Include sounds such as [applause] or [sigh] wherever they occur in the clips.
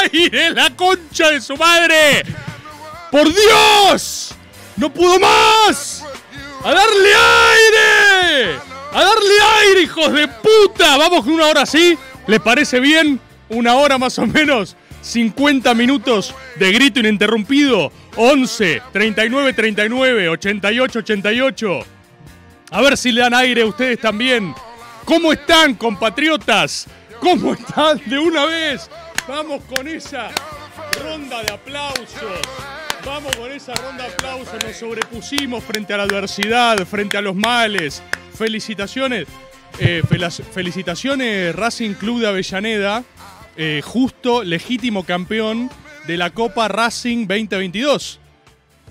Aire la concha de su madre! ¡Por Dios! ¡No puedo más! ¡A darle aire! ¡A darle aire, hijos de puta! Vamos con una hora así. ¿Les parece bien? Una hora más o menos. 50 minutos de grito ininterrumpido. 11, 39, 39, 88, 88. A ver si le dan aire a ustedes también. ¿Cómo están, compatriotas? ¿Cómo están de una vez? Vamos con esa ronda de aplausos. Vamos con esa ronda de aplausos. Nos sobrepusimos frente a la adversidad, frente a los males. Felicitaciones. eh, felicitaciones Racing Club de Avellaneda. eh, justo legítimo campeón de la Copa Racing 2022.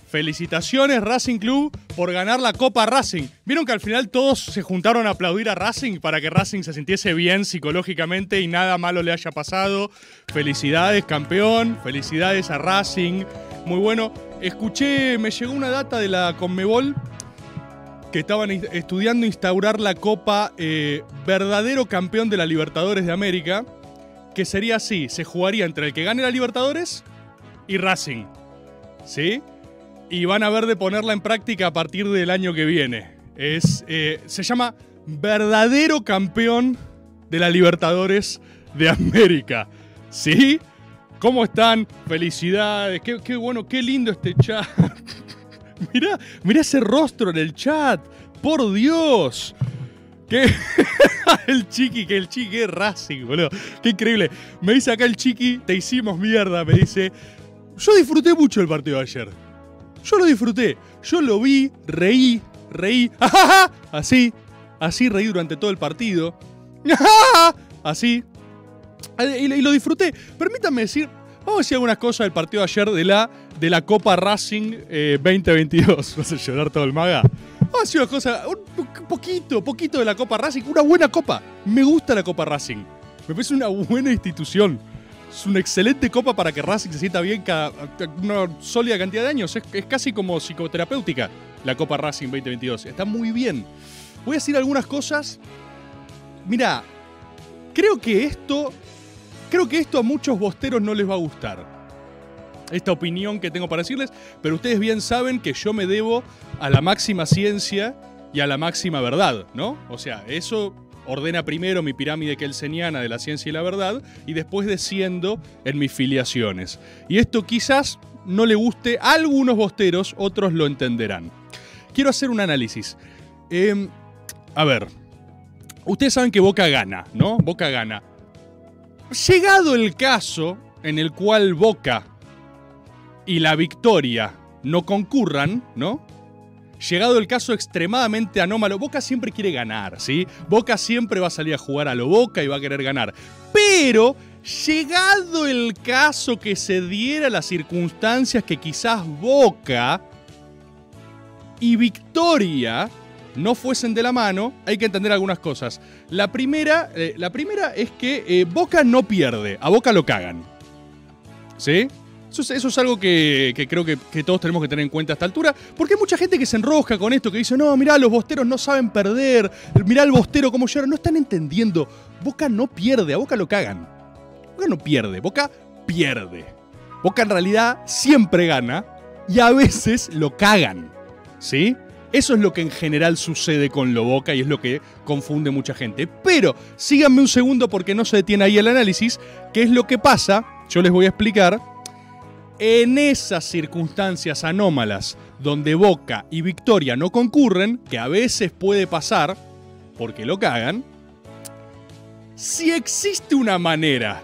Felicitaciones Racing Club por ganar la Copa Racing. Vieron que al final todos se juntaron a aplaudir a Racing para que Racing se sintiese bien psicológicamente y nada malo le haya pasado. Felicidades campeón, felicidades a Racing. Muy bueno. Escuché, me llegó una data de la Conmebol que estaban estudiando instaurar la Copa eh, verdadero campeón de la Libertadores de América, que sería así, se jugaría entre el que gane la Libertadores y Racing. ¿Sí? Y van a ver de ponerla en práctica a partir del año que viene. Es, eh, se llama verdadero campeón de la Libertadores de América. ¿Sí? ¿Cómo están? Felicidades. Qué, bueno, qué lindo este chat. [laughs] mirá, mirá ese rostro en el chat. Por Dios. ¿Qué? [laughs] el chiqui, que el chiqui es Racing, boludo. Qué increíble. Me dice acá el chiqui, te hicimos mierda. Me dice, yo disfruté mucho el partido ayer. Yo lo disfruté. Yo lo vi, reí, reí. [laughs] Así, así reí durante todo el partido. [laughs] Así. Eh, Y, lo disfruté. Permítanme decir, vamos a decir algunas cosas del partido de ayer de la, de la Copa Racing eh, 2022. [laughs] ¿Vas a llorar todo el maga? Vamos a decir unas cosas, un po- poquito, poquito de la Copa Racing. Una buena copa. Me gusta la Copa Racing. Me parece una buena institución. Es una excelente copa para que Racing se sienta bien cada una sólida cantidad de años. Es, casi como psicoterapéutica la Copa Racing 2022. Está muy bien. Voy a decir algunas cosas. Mira, creo que esto. Creo que esto a muchos bosteros no les va a gustar. Esta opinión que tengo para decirles, pero ustedes bien saben que yo me debo a la máxima ciencia y a la máxima verdad, ¿no? O sea, eso ordena primero mi pirámide kelseniana de la ciencia y la verdad y después desciendo en mis filiaciones. Y esto quizás no le guste a algunos bosteros, otros lo entenderán. Quiero hacer un análisis. Em, a ver, ustedes saben que Boca gana, ¿no? Boca gana. Llegado el caso en el cual Boca y la victoria no concurran, ¿no? Llegado el caso extremadamente anómalo, Boca siempre quiere ganar, ¿sí? Boca siempre va a salir a jugar a lo Boca y va a querer ganar. Pero, llegado el caso que se diera las circunstancias que quizás Boca y Victoria no fuesen de la mano, hay que entender algunas cosas. La primera, eh, la primera es que eh, Boca no pierde, a Boca lo cagan. ¿Sí? Eso es, algo que, creo que, que todos tenemos que tener en cuenta a esta altura, porque hay mucha gente que se enrosca con esto, que dice, no, mirá, los bosteros no saben perder, mirá el bostero cómo llora, no están entendiendo. Boca no pierde, a Boca lo cagan. Boca no pierde, Boca pierde. Boca en realidad siempre gana y a veces lo cagan. ¿Sí? Eso es lo que en general sucede con lo Boca y es lo que confunde mucha gente. Pero síganme un segundo porque no se detiene ahí el análisis. ¿Qué es lo que pasa? Yo les voy a explicar. En esas circunstancias anómalas donde Boca y Victoria no concurren, que a veces puede pasar, porque lo cagan, si existe una manera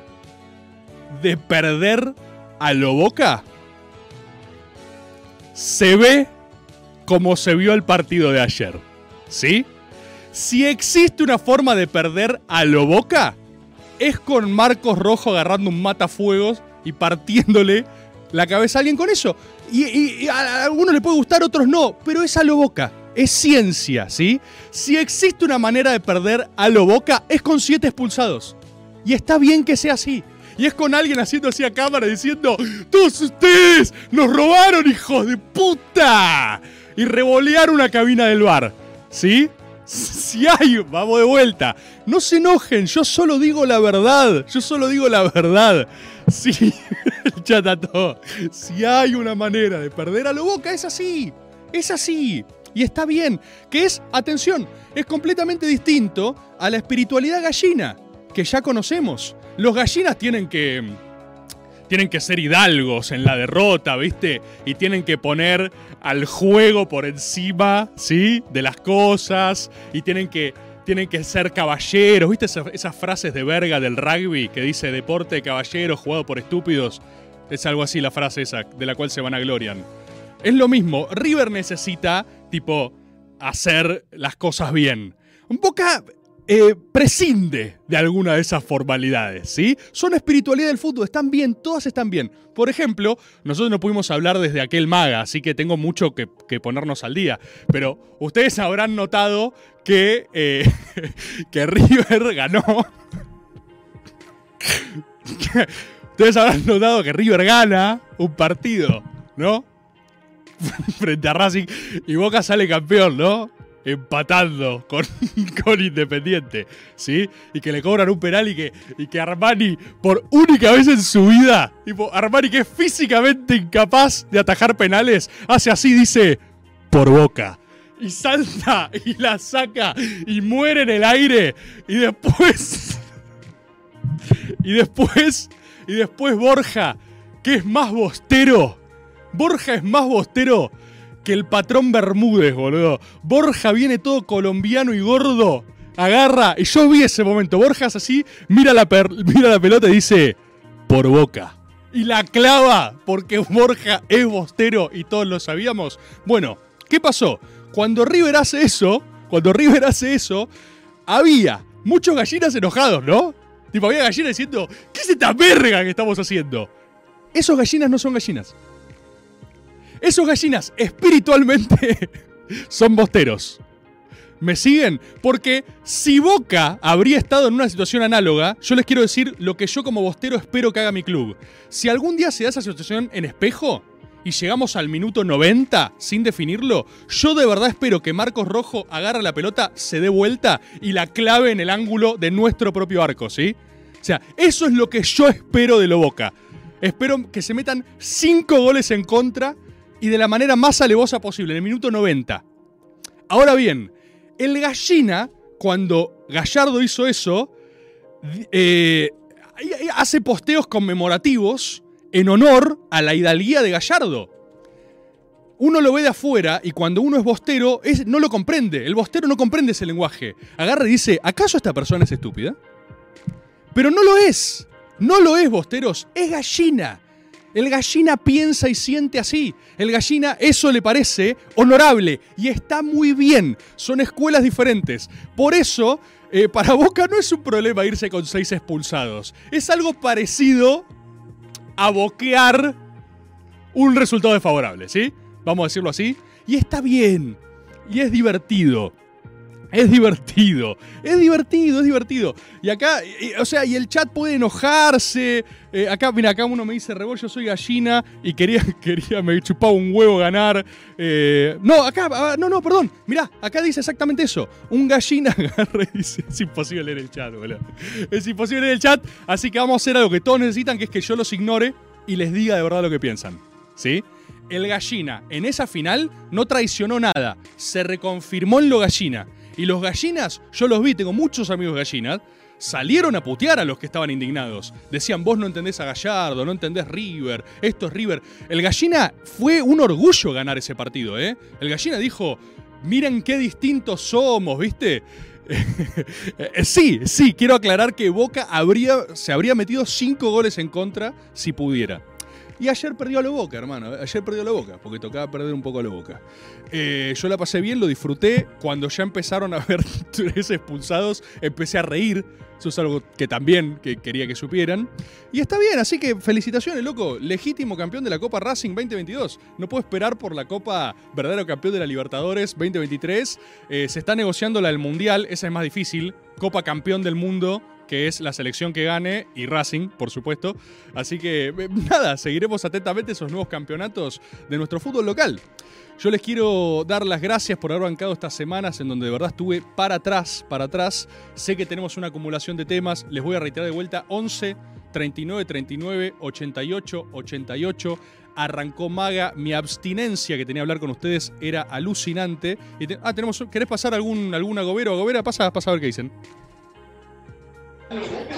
de perder a lo Boca, se ve como se vio el partido de ayer. ¿Sí? Si existe una forma de perder a lo Boca, es con Marcos Rojo agarrando un matafuegos y partiéndole la cabeza a alguien con eso. Y, a algunos le puede gustar, a otros no, pero es a lo Boca. Es ciencia, ¿sí? Si existe una manera de perder a lo Boca, es con siete expulsados. Y está bien que sea así. Y es con alguien haciendo así a cámara diciendo, todos ustedes nos robaron, hijos de puta. Y revolear una cabina del bar. ¿Sí? Si hay, vamos de vuelta. No se enojen, yo solo digo la verdad. Yo solo digo la verdad. Sí, [laughs] el chat a todo. Si hay una manera de perder a lo boca, es así. Es así. Y está bien. Que es, atención, es completamente distinto a la espiritualidad gallina, que ya conocemos. Los gallinas tienen que. Tienen que ser hidalgos en la derrota, ¿viste? Y tienen que poner al juego por encima, ¿sí? De las cosas. Y tienen que, tienen que ser caballeros. ¿Viste esa- esas frases de verga del rugby que dice deporte de caballeros jugado por estúpidos? Es algo así la frase esa, de la cual se van a glorian. Es lo mismo, River necesita, tipo, hacer las cosas bien. Un Boca eh, prescinde de alguna de esas formalidades, ¿sí? Son espiritualidad del fútbol, están bien, todas están bien. Por ejemplo, nosotros no pudimos hablar desde aquel maga, así que tengo mucho que, ponernos al día. Pero ustedes habrán notado que, eh, [laughs] que River ganó. ustedes habrán notado que River gana un partido, ¿no? [laughs] frente a Racing y Boca sale campeón, ¿no? Empatando con, [laughs] con Independiente, ¿sí? Y que le cobran un penal y que, y que Armani, por única vez en su vida, tipo, Armani que es físicamente incapaz de atajar penales, hace así, dice, por Boca. Y salta y la saca y muere en el aire. Y después. [laughs] Y después. Y después Borja, que es más bostero. Borja es más bostero que el patrón Bermúdez, boludo. Borja viene todo colombiano y gordo. Agarra. Y yo vi ese momento. Borja es así, mira la, mira la pelota y dice: Por boca. Y la clava porque Borja es bostero y todos lo sabíamos. Bueno, ¿qué pasó? Cuando River hace eso, cuando River hace eso, había muchos gallinas enojados, ¿no? Tipo, había gallinas diciendo: ¿Qué es esta verga que estamos haciendo? Esos gallinas no son gallinas. Esos gallinas espiritualmente [laughs] son bosteros. ¿Me siguen? Porque si Boca habría estado en una situación análoga, yo les quiero decir lo que yo como bostero espero que haga mi club. Si algún día se da esa situación en espejo y llegamos al minuto 90 sin definirlo, yo de verdad espero que Marcos Rojo agarre la pelota, se dé vuelta y la clave en el ángulo de nuestro propio arco, ¿sí? O sea, eso es lo que yo espero de lo Boca. Espero que se metan 5 goles en contra y de la manera más alevosa posible, en el minuto 90. Ahora bien, el Gallina, cuando Gallardo hizo eso, eh, hace posteos conmemorativos en honor a la hidalguía de Gallardo. Uno lo ve de afuera y cuando uno es bostero, es, no lo comprende. El bostero no comprende ese lenguaje. Agarra y dice, ¿acaso esta persona es estúpida? Pero no lo es. No lo es, bosteros. Es gallina. El gallina piensa y siente así. El gallina eso le parece honorable y está muy bien. Son escuelas diferentes. Por eso, eh, para [laughs] Boca no es un problema irse con seis expulsados. Es algo parecido a boquear un resultado desfavorable, ¿sí? Vamos a decirlo así. Y está bien. Y es divertido. Es divertido, es divertido, es divertido. Y acá, o sea, y el chat puede enojarse. Eh, acá, mira, acá uno me dice, Rebol, yo soy gallina y quería, [laughs] quería, me chupaba un huevo ganar. Eh, no, acá, no, no, perdón. Mirá, acá dice exactamente eso. Un gallina [laughs] agarra y dice, es imposible leer el chat, boludo. Es imposible leer el chat, así que vamos a hacer algo que todos necesitan, que es que yo los ignore y les diga de verdad lo que piensan. ¿Sí? El gallina en esa final no traicionó nada, se reconfirmó en lo gallina. Y los gallinas, yo los vi, tengo muchos amigos gallinas, salieron a putear a los que estaban indignados. Decían, vos no entendés a Gallardo, no entendés River, esto es River. El Gallina fue un orgullo ganar ese partido, ¿eh? El Gallina dijo, miren qué distintos somos, ¿viste? [laughs] Eh, sí, sí, quiero aclarar que Boca habría, se habría metido cinco goles en contra si pudiera. Y ayer perdió a la Boca, hermano. Ayer perdió a la Boca, porque tocaba perder un poco a la Boca. Eh, yo la pasé bien, lo disfruté. Cuando ya empezaron a ver [laughs] tres expulsados, empecé a reír. Eso es algo que también que quería que supieran. Y está bien, así que felicitaciones, loco. Legítimo campeón de la Copa Racing 2022. No puedo esperar por la Copa verdadero campeón de la Libertadores 2023. Eh, se está negociando la del Mundial, esa es más difícil. Copa campeón del mundo que es la selección que gane y Racing, por supuesto. Así que eh, nada, seguiremos atentamente esos nuevos campeonatos de nuestro fútbol local. Yo les quiero dar las gracias por haber bancado estas semanas en donde de verdad estuve para atrás, para atrás. Sé que tenemos una acumulación de temas. Les voy a reiterar de vuelta 11 39 39 88 88 arrancó Maga. Mi abstinencia que tenía que hablar con ustedes era alucinante. Y ah, tenemos, ¿querés pasar algún, algún agobero agobera? Pasa, pasa a ver qué dicen.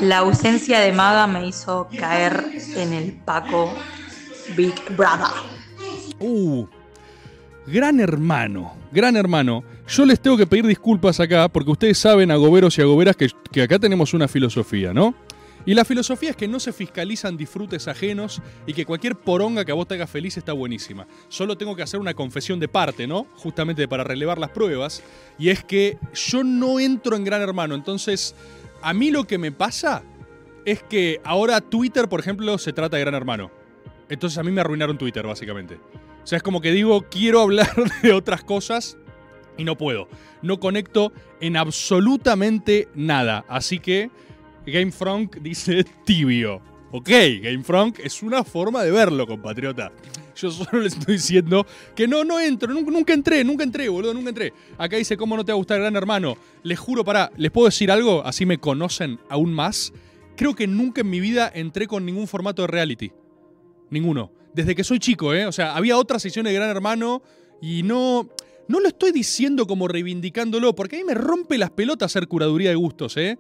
La ausencia de Maga me hizo caer en el Paco Big Brother. Uh, gran hermano, gran hermano. Yo les tengo que pedir disculpas acá porque ustedes saben, agoberos y agoberas, que, que acá tenemos una filosofía, ¿no? Y la filosofía es que no se fiscalizan disfrutes ajenos y que cualquier poronga que a vos te haga feliz está buenísima. Solo tengo que hacer una confesión de parte, ¿no? Justamente para relevar las pruebas. Y es que yo no entro en Gran Hermano. Entonces, a mí lo que me pasa es que ahora Twitter, por ejemplo, se trata de Gran Hermano. Entonces a mí me arruinaron Twitter, básicamente. O sea, es como que digo, [laughs] quiero hablar de otras cosas y no puedo. No conecto en absolutamente nada. Así que GameFront dice [laughs] tibio. Ok, GameFront es una forma de verlo, compatriota. Yo solo les estoy diciendo que no, no entro, nunca, nunca entré, nunca entré, boludo, nunca entré. Acá dice, ¿cómo no te va a gustar Gran Hermano? Les juro, pará, ¿les puedo decir algo? Así me conocen aún más. Creo que nunca en mi vida entré con ningún formato de reality. Ninguno. Desde que soy chico, ¿eh? O sea, había otras sesiones de Gran Hermano y no. No lo estoy diciendo como reivindicándolo, porque a mí me rompe las pelotas hacer curaduría de gustos, ¿eh?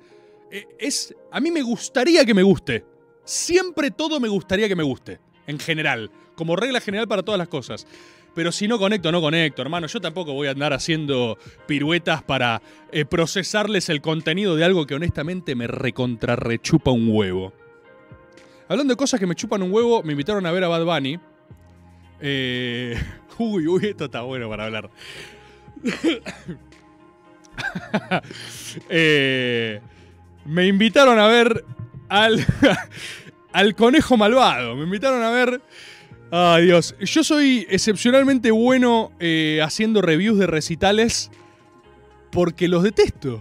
Eh, Es. A mí me gustaría que me guste. Siempre todo me gustaría que me guste. En general. Como regla general para todas las cosas. Pero si no conecto, no conecto, hermano. Yo tampoco voy a andar haciendo piruetas para eh, procesarles el contenido de algo que honestamente me recontrarrechupa un huevo. Hablando de cosas que me chupan un huevo, me invitaron a ver a Bad Bunny. Eh, [laughs] uy, uy, esto está bueno para hablar. [coughs] Eh, me invitaron a ver al, [laughs] al conejo malvado. Me invitaron a ver. Ay, Dios. Yo soy excepcionalmente bueno eh, haciendo reviews de recitales porque los detesto.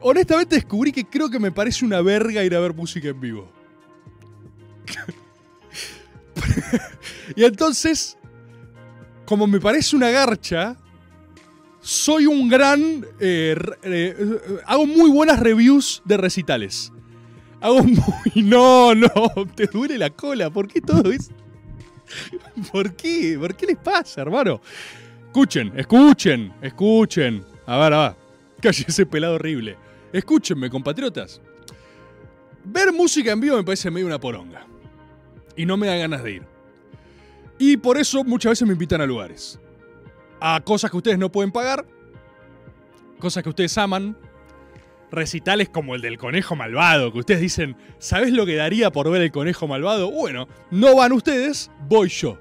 Honestamente descubrí que creo que me parece una verga ir a ver música en vivo. [laughs] y entonces, como me parece una garcha, soy un gran... eh, eh, hago muy buenas reviews de recitales. Hago muy... [laughs] No, no, te duele la cola. ¿Por qué todo es...? [laughs] ¿Por qué? ¿Por qué les pasa, hermano? Escuchen, escuchen, escuchen. A ver, a ver. Calle ese pelado horrible. Escúchenme, compatriotas. Ver música en vivo me parece medio una poronga. Y no me da ganas de ir. Y por eso muchas veces me invitan a lugares. A cosas que ustedes no pueden pagar. Cosas que ustedes aman. Recitales como el del conejo malvado, que ustedes dicen, ¿sabes lo que daría por ver el conejo malvado? Bueno, no van ustedes, voy yo.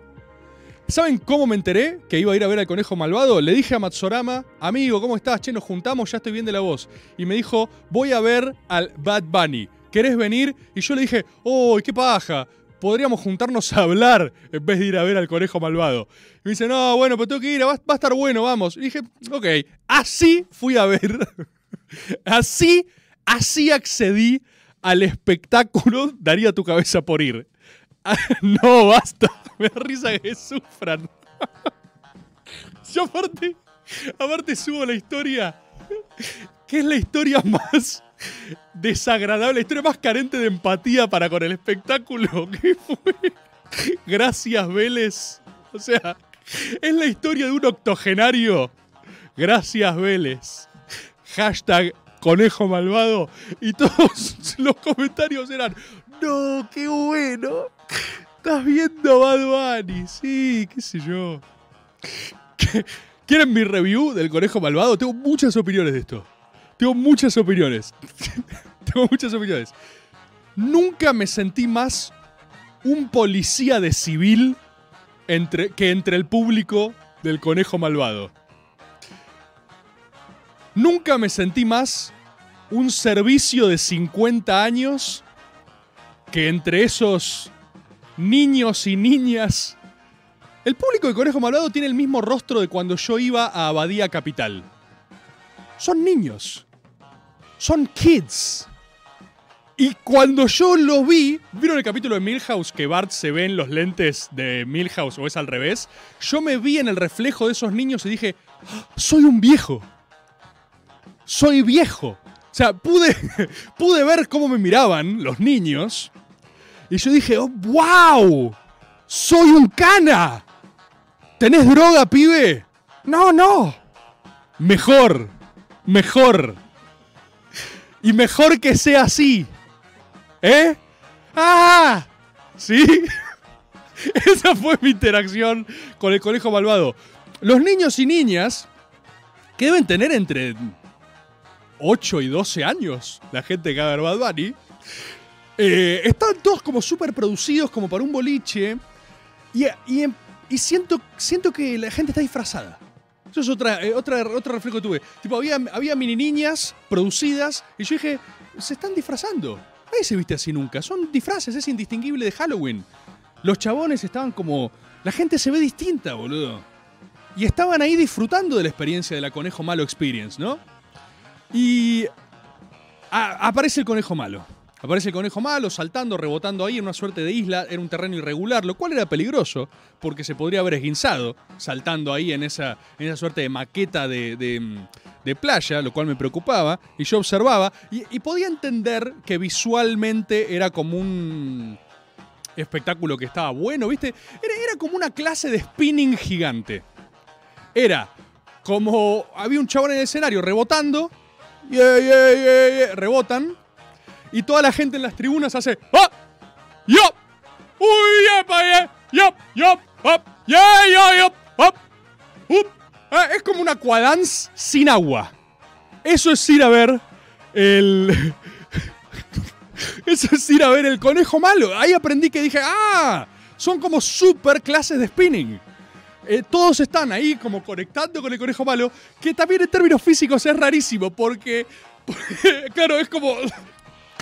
¿Saben cómo me enteré que iba a ir a ver al conejo malvado? Le dije a Matsorama, amigo, ¿cómo estás? Che, nos juntamos, ya estoy bien de la voz. Y me dijo, voy a ver al Bad Bunny. ¿Querés venir? Y yo le dije, ¡oh, qué paja! Podríamos juntarnos a hablar en vez de ir a ver al conejo malvado. Y me dice, no, bueno, pero tengo que ir, va, va a estar bueno, vamos. Y dije, ok, así fui a ver. [laughs] así, así accedí al espectáculo Daría tu cabeza por ir. [laughs] no, basta. [laughs] Me da risa que sufran. [laughs] Yo aparte, aparte subo la historia, que es la historia más desagradable, la historia más carente de empatía para con el espectáculo, que fue Gracias Vélez. O sea, es la historia de un octogenario. Gracias Vélez. Hashtag conejo malvado y todos [laughs] los comentarios eran, no, qué bueno. Estás viendo Bad Bunny, sí, qué sé yo. ¿Qué- ¿Quieren mi review del conejo malvado? Tengo muchas opiniones de esto. Tengo muchas opiniones. [laughs] Tengo muchas opiniones. Nunca me sentí más un policía de civil entre, que entre el público del conejo malvado. Nunca me sentí más un servicio de 50 años que entre esos niños y niñas. El público de Conejo Malvado tiene el mismo rostro de cuando yo iba a Abadía Capital. Son niños. Son kids. Y cuando yo los vi, ¿vieron el capítulo de Milhouse que Bart se ve en los lentes de Milhouse o es al revés? Yo me vi en el reflejo de esos niños y dije, "Ah, soy un viejo. Soy viejo. O sea, pude, [laughs] pude ver cómo me miraban los niños. Y yo dije, oh, wow, soy un cana. ¿Tenés droga, pibe? No, no. Mejor, mejor. Y mejor que sea así. ¿Eh? ¡Ah! ¿Sí? [laughs] Esa fue mi interacción con el conejo malvado. Los niños y niñas, que deben tener entre 8 y 12 años, la gente que va a ver Bad Bunny, están todos como súper producidos, como para un boliche. Y, y- y siento, siento que la gente está disfrazada. Eso es otra, eh, otra, otro reflejo que tuve. Tipo, había, había mini niñas producidas y yo dije, se están disfrazando. Nadie se viste así nunca. Son disfraces, es indistinguible de Halloween. Los chabones estaban como... La gente se ve distinta, boludo. Y estaban ahí disfrutando de la experiencia de la Conejo Malo Experience, ¿no? Y aparece el conejo malo. Aparece el conejo malo saltando, rebotando ahí en una suerte de isla. Era un terreno irregular, lo cual era peligroso porque se podría haber esguinzado saltando ahí en esa, en esa suerte de maqueta de, de- de playa, lo cual me preocupaba. Y yo observaba y, y podía entender que visualmente era como un espectáculo que estaba bueno, ¿viste? Era, era como una clase de spinning gigante. Era como había un chabón en el escenario rebotando, yeah, yeah, yeah, yeah, rebotan, y toda la gente en las tribunas hace ¡Ah! ¡Yop! ¡Uy, yepa, yeah! ¡Yop! ¡Yop! ¡Up! ¡Yeah, yeah, yop! ¡Up! ¡Up! Ah, es como una aquadance sin agua. Eso es ir a ver el... [laughs] Eso es ir a ver el conejo malo. Ahí aprendí que dije, ¡ah! Son como super clases de spinning. Eh, todos están ahí como conectando con el conejo malo, que también en términos físicos es rarísimo, porque, [laughs] claro, es como... [laughs]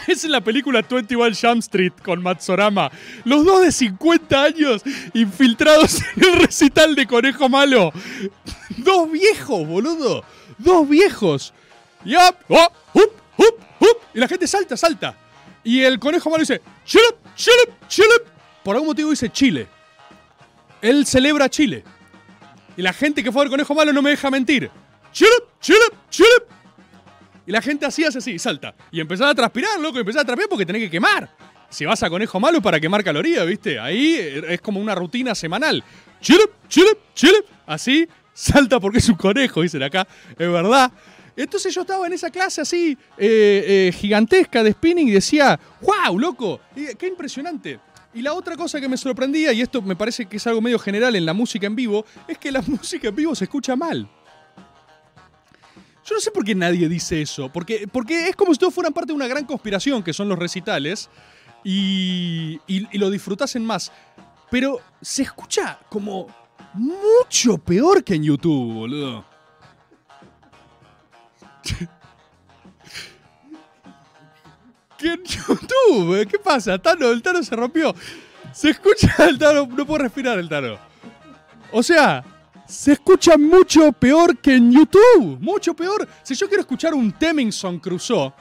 Es en la película 21 Jump Street con Matsorama. Los dos de 50 años infiltrados [laughs] en el recital de Conejo Malo. Dos viejos, boludo. Dos viejos. Yup, oh, hup, hup, hup. Y la gente salta, salta. Y el Conejo Malo dice, Chile, Chile, Chile. Por algún motivo dice Chile. Él celebra Chile. Y la gente que fue al Conejo Malo no me deja mentir. Chile, Chile, Chile. Y la gente así hace así, salta. Y empezaba a transpirar, loco, y a transpirar porque tenés que quemar. Si vas a conejo malo para quemar calorías, ¿viste? Ahí es como una rutina semanal. Chile, chile, chile. Así, salta porque es un conejo, dicen acá. Es verdad. Entonces yo estaba en esa clase así, eh, eh, gigantesca de spinning y decía, wow, loco, qué impresionante. Y la otra cosa que me sorprendía, y esto me parece que es algo medio general en la música en vivo, es que la [laughs] música en vivo se escucha mal. Yo no sé por qué nadie dice eso, porque, porque es como si todos fueran parte de una gran conspiración, que son los recitales, y, y- y lo disfrutasen más. Pero se escucha como mucho peor que en YouTube, boludo. ¿Qué en YouTube? ¿Qué pasa? Tano, el Tano se rompió. Se escucha [laughs] el Tano, no puedo respirar el Tano. O sea, se escucha mucho peor que en YouTube. Mucho peor. Si yo quiero escuchar un Temminson Crusoe,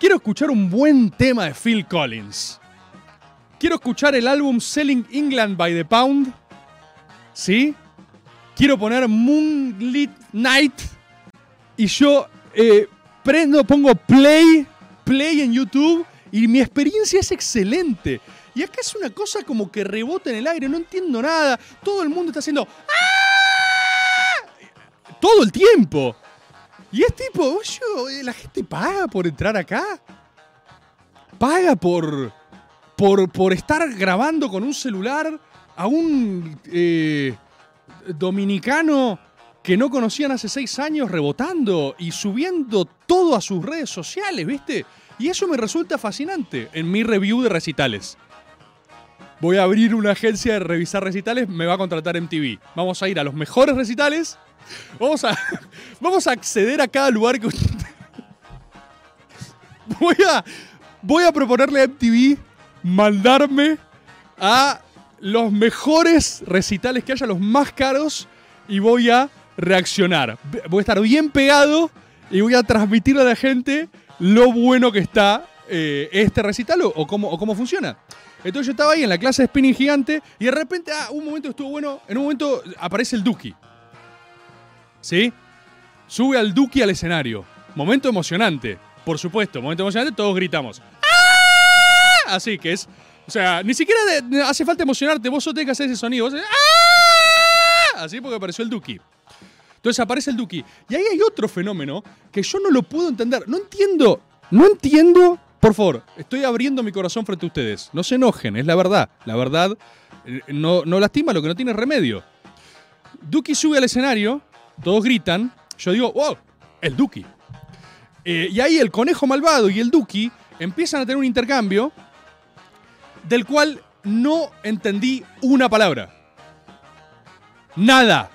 quiero escuchar un buen tema de Phil Collins. Quiero escuchar el álbum Selling England by the Pound. ¿Sí? Quiero poner Moonlit Night. Y yo eh, prendo, pongo play, play en YouTube. Y mi experiencia es excelente. Y acá es una cosa como que rebota en el aire, no entiendo nada. Todo el mundo está haciendo. ¡Ah! Todo el tiempo. Y es tipo, oye, la gente paga por entrar acá. Paga por, por, por estar grabando con un celular a un eh, dominicano que no conocían hace seis años rebotando y subiendo todo a sus redes sociales, ¿viste? Y eso me resulta fascinante en mi review de recitales. Voy a abrir una agencia de revisar recitales, me va a contratar MTV. Vamos a ir a los mejores recitales. Vamos a, [laughs] vamos a acceder a cada lugar que. [laughs] Voy a, voy a proponerle a MTV mandarme a los mejores recitales que haya, los más caros, y voy a reaccionar. Voy a estar bien pegado y voy a transmitirle a la gente lo bueno que está eh, este recital o, o cómo, o cómo funciona. Entonces yo estaba ahí en la clase de spinning gigante y de repente, ah, un momento estuvo bueno, en un momento aparece el Duki. ¿Sí? Sube al Duki al escenario. Momento emocionante. Por supuesto, momento emocionante, todos gritamos. ¡Ah! Así que es. O sea, ni siquiera hace falta emocionarte, vos solo tenés que hacer ese sonido. Vos ¡Ah! Así porque apareció el Duki. Entonces aparece el Duki. Y ahí hay otro fenómeno que yo no lo puedo entender. No entiendo. No entiendo. Por favor, estoy abriendo mi corazón frente a ustedes. No se enojen, es la verdad. La verdad eh, no, no lastima lo que no tiene remedio. Duki sube al escenario, todos gritan. Yo digo, wow, el Duki. Eh, y ahí el conejo malvado y el Duki empiezan a tener un intercambio del cual no entendí una palabra. Nada.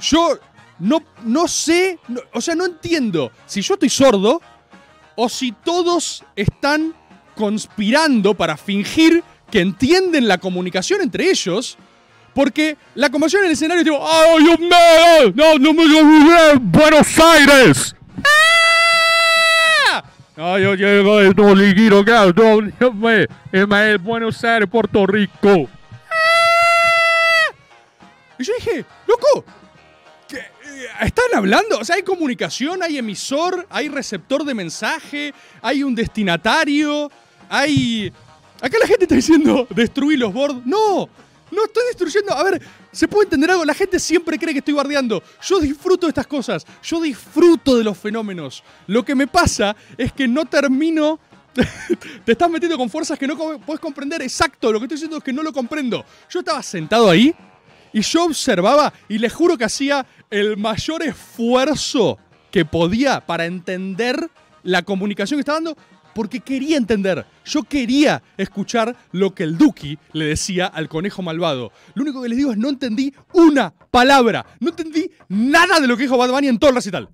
Yo no, no sé, no- o sea, no entiendo si yo estoy sordo o si todos están conspirando para fingir que entienden la comunicación entre ellos. Porque la conversación en el escenario es tipo, ¡Oh, Dios mío! ¡No, no me olvidé! ¡Buenos Aires! ¡Ah! No, yo llego de Doliquiro, claro, mío, Ismael, Buenos Aires, Puerto Rico. ¡Ah! Y yo dije, loco, ¿qué, eh, ¿están hablando? O sea, hay comunicación, hay emisor, hay receptor de mensaje, hay un destinatario, hay... Acá la gente está diciendo, destruí los boards. No, no estoy destruyendo. A ver, ¿se puede entender algo? La gente siempre cree que estoy bardeando. Yo disfruto de estas cosas. Yo disfruto de los fenómenos. Lo que me pasa es que no termino. [laughs] Te estás metiendo con fuerzas que no puedes comprender. Exacto, lo que estoy diciendo es que no lo comprendo. Yo estaba sentado ahí y yo observaba y les juro que hacía el mayor esfuerzo que podía para entender la comunicación que estaba dando porque quería entender. Yo quería escuchar lo que el Duki le decía al conejo malvado. Lo único que les digo es no entendí una palabra. No entendí nada de lo que dijo Bad Bunny en todo el recital.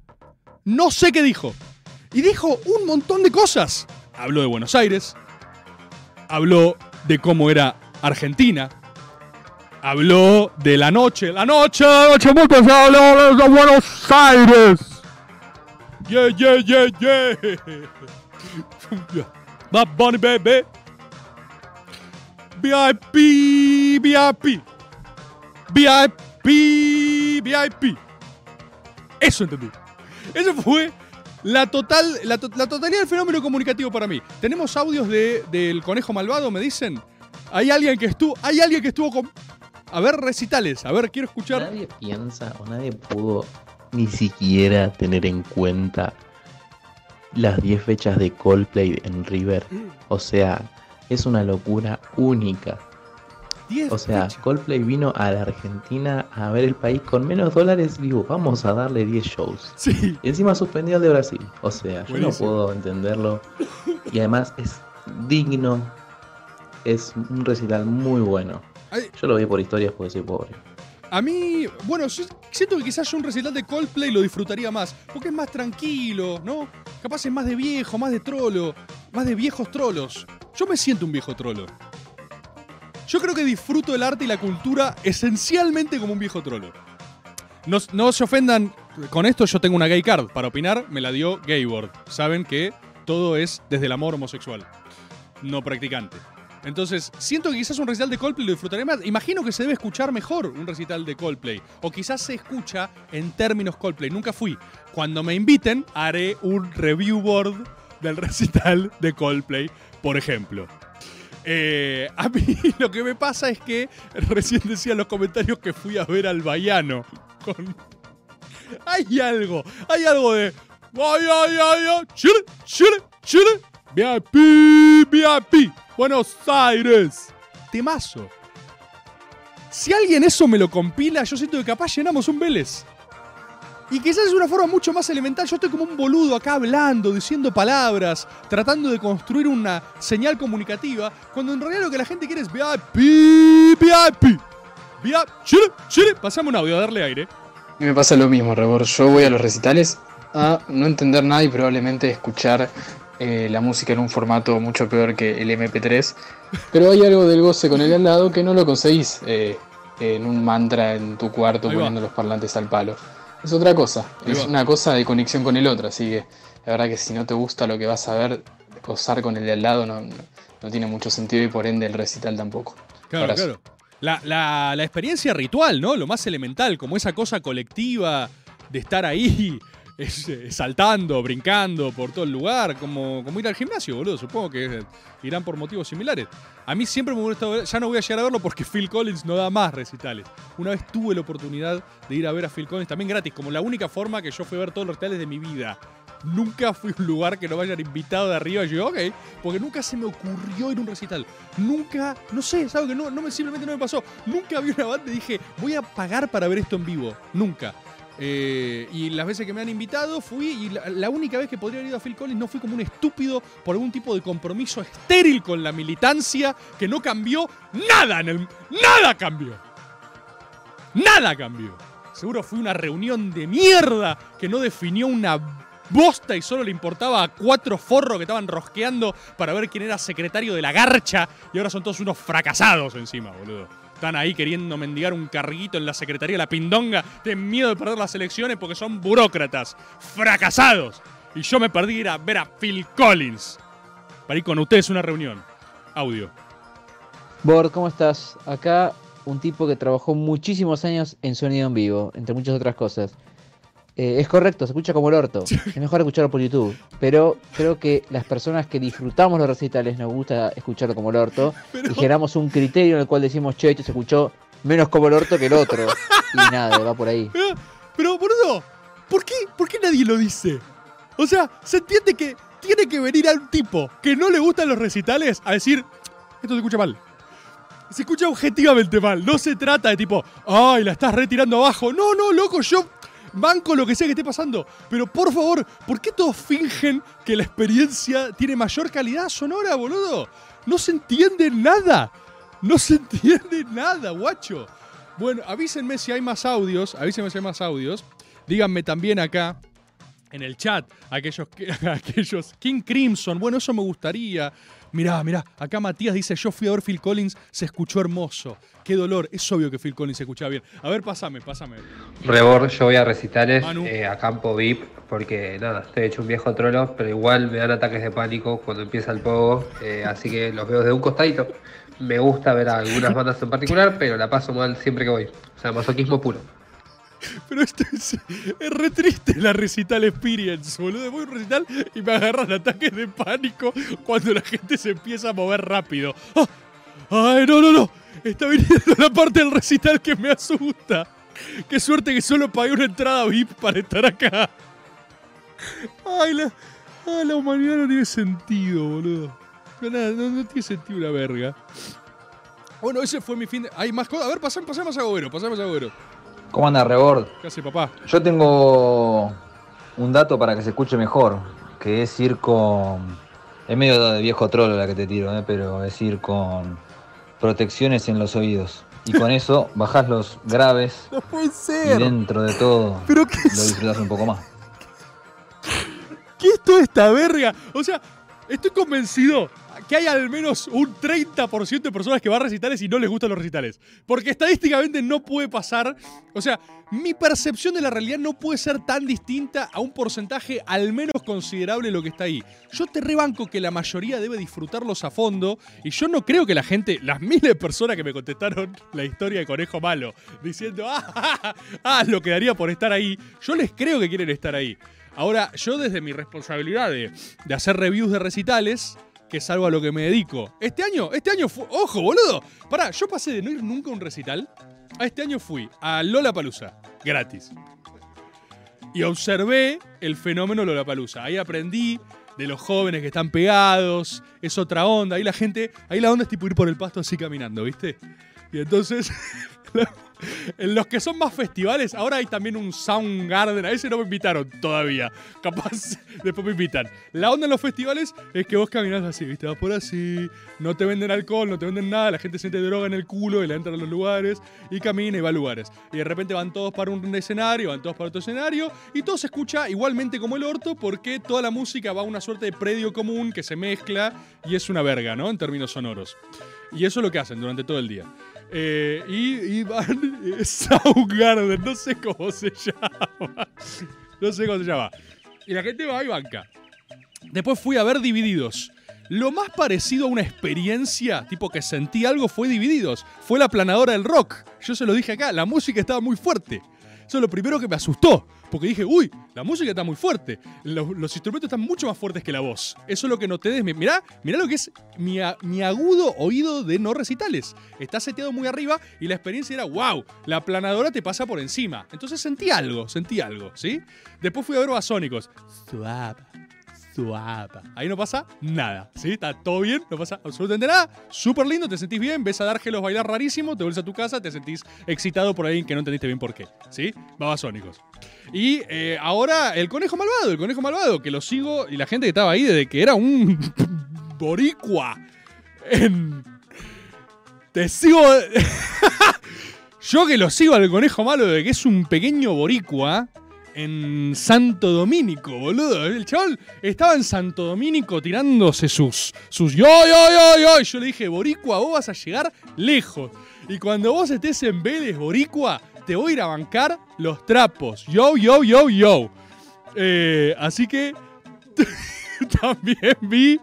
No sé qué dijo. Y dijo un montón de cosas. Habló de Buenos Aires. Habló de cómo era Argentina. Habló de la noche. La noche, la noche muy pesada, de Buenos Aires. Yeah, yeah, yeah, yeah. [laughs] Bad Bunny, baby. VIP, VIP. VIP, VIP. Eso entendí. Eso fue la, total, la, to- la totalidad del fenómeno comunicativo para mí. Tenemos audios de, del conejo malvado, me dicen. Hay alguien que estuvo. Hay alguien que estuvo con. A ver, recitales. A ver, quiero escuchar. Nadie piensa o nadie pudo ni siquiera tener en cuenta las 10 fechas de Coldplay en River. O sea, es una locura única. 10 O sea, fechas. Coldplay vino a la Argentina a ver el país con menos dólares. Digo, vamos a darle 10 shows. Sí. Y encima suspendió el de Brasil. O sea, yo no puedo entenderlo. Y además es digno. Es un recital muy bueno. Yo lo vi por historias porque soy pobre. A mí, bueno, yo siento que quizás yo un recital de Coldplay lo disfrutaría más, porque es más tranquilo, ¿no? Capaz es más de viejo, más de trolo, más de viejos trolos. Yo me siento un viejo trolo. Yo creo que disfruto el arte y la cultura esencialmente como un viejo trolo. No, no se ofendan con esto, yo tengo una gay card. Para opinar, me la dio Gaybord. Saben que todo es desde el amor homosexual, no practicante. Entonces, siento que quizás un recital de Coldplay lo disfrutaré más. Imagino que se debe escuchar mejor un recital de Coldplay. O quizás se escucha en términos Coldplay. Nunca fui. Cuando me inviten, haré un review board del [laughs] recital de Coldplay, por ejemplo. Eh, a mí [laughs] lo que me pasa es que recién decía en los comentarios que fui a ver al Baiano con, [laughs] hay algo, hay algo de. Ay, ay, ay, ay. Chile, Chile, Chile. VIP, VIP. Buenos Aires. Temazo. Si alguien eso me lo compila, yo siento que capaz llenamos un Vélez. Y quizás es una forma mucho más elemental. Yo estoy como un boludo acá hablando, diciendo palabras, tratando de construir una señal comunicativa, cuando en realidad lo que la gente quiere es VIP, VIP. VIP, Chile, Chile. Pasame un audio, a darle aire. Y me pasa lo mismo, Rebor. Yo voy a los recitales a no entender nada y probablemente escuchar eh, la música en un formato mucho peor que el MP3. Pero hay algo del goce con el al lado que no lo conseguís eh, en un mantra en tu cuarto poniendo los parlantes al palo. Es otra cosa, Ahí es va. una cosa de conexión con el otro, así que la verdad que si no te gusta lo que vas a ver, gozar con el de al lado no, no, no tiene mucho sentido y por ende el recital tampoco. Claro, Abrazo. claro. La, la- la experiencia ritual, ¿no? Lo más elemental, como esa cosa colectiva de estar ahí, eh, saltando, brincando por todo el lugar, como, como ir al gimnasio, boludo. Supongo que eh, irán por motivos similares. A mí siempre me gusta ver, ya no voy a llegar a verlo porque Phil Collins no da más recitales. Una vez tuve la oportunidad de ir a ver a Phil Collins también gratis, como la única forma que yo fui a ver todos los recitales de mi vida. Nunca fui a un lugar que no me hayan invitado de arriba yo, ok, porque nunca se me ocurrió ir a un recital. Nunca, no sé, ¿sabes que no, no me, simplemente no me pasó. Nunca vi una banda y dije, voy a pagar para ver esto en vivo. Nunca. Eh, y las veces que me han invitado fui y la, única vez que podría haber ido a Phil Collins no fui como un estúpido por algún tipo de compromiso estéril con la militancia que no cambió nada en el... Nada cambió. Nada cambió. Seguro fue una reunión de mierda que no definió una bosta y solo le importaba a cuatro forros que estaban rosqueando para ver quién era secretario de la garcha y ahora son todos unos fracasados encima, boludo. Están ahí queriendo mendigar un carguito en la secretaría de la pindonga, tienen miedo de perder las elecciones porque son burócratas, fracasados. Y yo me perdí ir a ver a Phil Collins para ir con ustedes a una reunión. Audio. Bord, ¿cómo estás? Acá un tipo que trabajó muchísimos años en sonido en vivo, entre muchas otras cosas. Eh, es correcto, se escucha como el orto. Es mejor escucharlo por YouTube. Pero creo que las personas que disfrutamos los recitales nos gusta escucharlo como el orto. Y generamos un criterio en el cual decimos, che, esto se escuchó menos como el orto que el otro. Y nada, va por ahí. Pero, [laughs] pero, boludo, ¿por qué, ¿por qué nadie lo dice? O sea, se entiende que tiene que venir a un tipo que no le gustan los recitales a decir, esto se escucha mal. Se escucha objetivamente mal. No se trata de tipo, ay, la estás retirando abajo. No, no, loco, yo banco lo que sea que esté pasando. Pero por favor, ¿por qué todos fingen que la experiencia tiene mayor calidad sonora, boludo? No se entiende nada. No se [laughs] entiende nada, guacho. Bueno, avísenme si hay más audios. Avísenme si hay más audios. Díganme también acá en el chat aquellos, que- [laughs] aquellos King Crimson. Bueno, eso me gustaría. Mirá, mirá, acá Matías dice, yo fui a ver Phil Collins, se escuchó hermoso. Qué dolor, es obvio que Phil Collins se escuchaba bien. A ver, pásame, pásame. Rebor, yo voy a recitales eh, a campo VIP porque nada, estoy hecho un viejo trolo, pero igual me dan ataques de pánico cuando empieza el pogo, eh, así que los veo de un costadito. Me gusta ver a algunas bandas en particular, pero la paso mal siempre que voy. O sea, masoquismo puro. Pero esto es, es re triste la recital experience, boludo. Voy a un recital y me agarran ataques de pánico cuando la gente se empieza a mover rápido. ¡Ah! ¡Ay, no, no, no! Está viniendo la parte del recital que me asusta. Qué suerte que solo pagué una entrada VIP para estar acá. Ay, la, ay, la humanidad no tiene sentido, boludo. No, no, no tiene sentido una verga. Bueno, ese fue mi fin de... Hay más cosas. A ver, pasamos, pasamos a Gobero, pasamos a Gobero. ¿Cómo anda, Rebord? ¿Qué hace, papá? Yo tengo un dato para que se escuche mejor, que es ir con... Es medio de viejo trolo la que te tiro, ¿eh? pero es ir con protecciones en los oídos. Y con eso bajás los graves [laughs] No puede y ser. dentro de todo ¿Pero qué lo disfrutas un poco más. ¿Qué es toda esta verga? O sea, estoy convencido que hay al menos un 30% de personas que van a recitales y no les gustan los recitales. Porque estadísticamente no puede pasar. O sea, mi percepción de la realidad no puede ser tan distinta a un porcentaje al menos considerable de lo que está ahí. Yo te rebanco que la mayoría debe disfrutarlos a fondo. Y yo no creo que la gente, las miles de personas que me contestaron la historia de Conejo Malo, diciendo, ah, ah, ah, lo que daría por estar ahí, yo les creo que quieren estar ahí. Ahora, yo desde mi responsabilidad de, de hacer reviews de recitales, que es algo a lo que me dedico. Este año, este año fue. ¡Ojo, boludo! Pará, yo pasé de no ir nunca a un recital. A este año fui a Lola Palusa, gratis. y observé el fenómeno Lollapalooza. Ahí aprendí de los jóvenes que están pegados, es otra onda. Ahí la gente, ahí la onda es tipo ir por el pasto así caminando, ¿viste? Y entonces, [laughs] en los que son más festivales, ahora hay también un Soundgarden. A ese no me invitaron todavía. Capaz [laughs] después me invitan. La onda en los festivales es que vos caminás así, ¿viste? Vas por así, no te venden alcohol, no te venden nada, la gente siente droga en el culo y la entra a los lugares y camina y va a lugares. Y de repente van todos para un escenario, van todos para otro escenario y todo se escucha igualmente como el orto porque toda la música va a una suerte de predio común que se mezcla y es una verga, ¿no? En términos sonoros. Y eso es lo que hacen durante todo el día. Eh, y, eh, [laughs] Soundgarden, no sé cómo se llama. No sé cómo se llama. Y la gente va y banca. Después fui a ver Divididos. Lo más parecido a una experiencia, tipo que sentí algo, fue Divididos. Fue la planadora del rock. Yo se lo dije acá, la música estaba muy fuerte. Eso es lo primero que me asustó. Porque dije, uy, la música está muy fuerte. Los, instrumentos están mucho más fuertes que la voz. Eso es lo que noté desde mi. Mirá, mirá lo que es mi, mi agudo oído de no recitales. Está seteado muy arriba y la experiencia era, wow, la planadora te pasa por encima. Entonces sentí algo, sentí algo, ¿sí? Después fui a ver Basónicos. Suave, Ahí no pasa nada, ¿sí? Está todo bien, no pasa absolutamente nada. Súper lindo, te sentís bien, ves a Dárgelos bailar rarísimo, te vuelves a tu casa, te sentís excitado por alguien que no entendiste bien por qué, ¿sí? Babasónicos. Y eh, ahora el conejo malvado, el conejo malvado, que lo sigo y la gente que estaba ahí desde que era un [laughs] boricua. Te sigo... [laughs] Yo que lo sigo al conejo malo de que es un pequeño boricua en Santo Domínico, boludo. El chaval estaba en Santo Domínico tirándose sus, sus yo, yo, yo, yo. Y yo le dije, boricua, vos vas a llegar lejos. Y cuando vos estés en Vélez, boricua, te voy a ir a bancar los trapos. Yo, yo, yo, yo. Eh, así que [laughs] [laughs] también vi,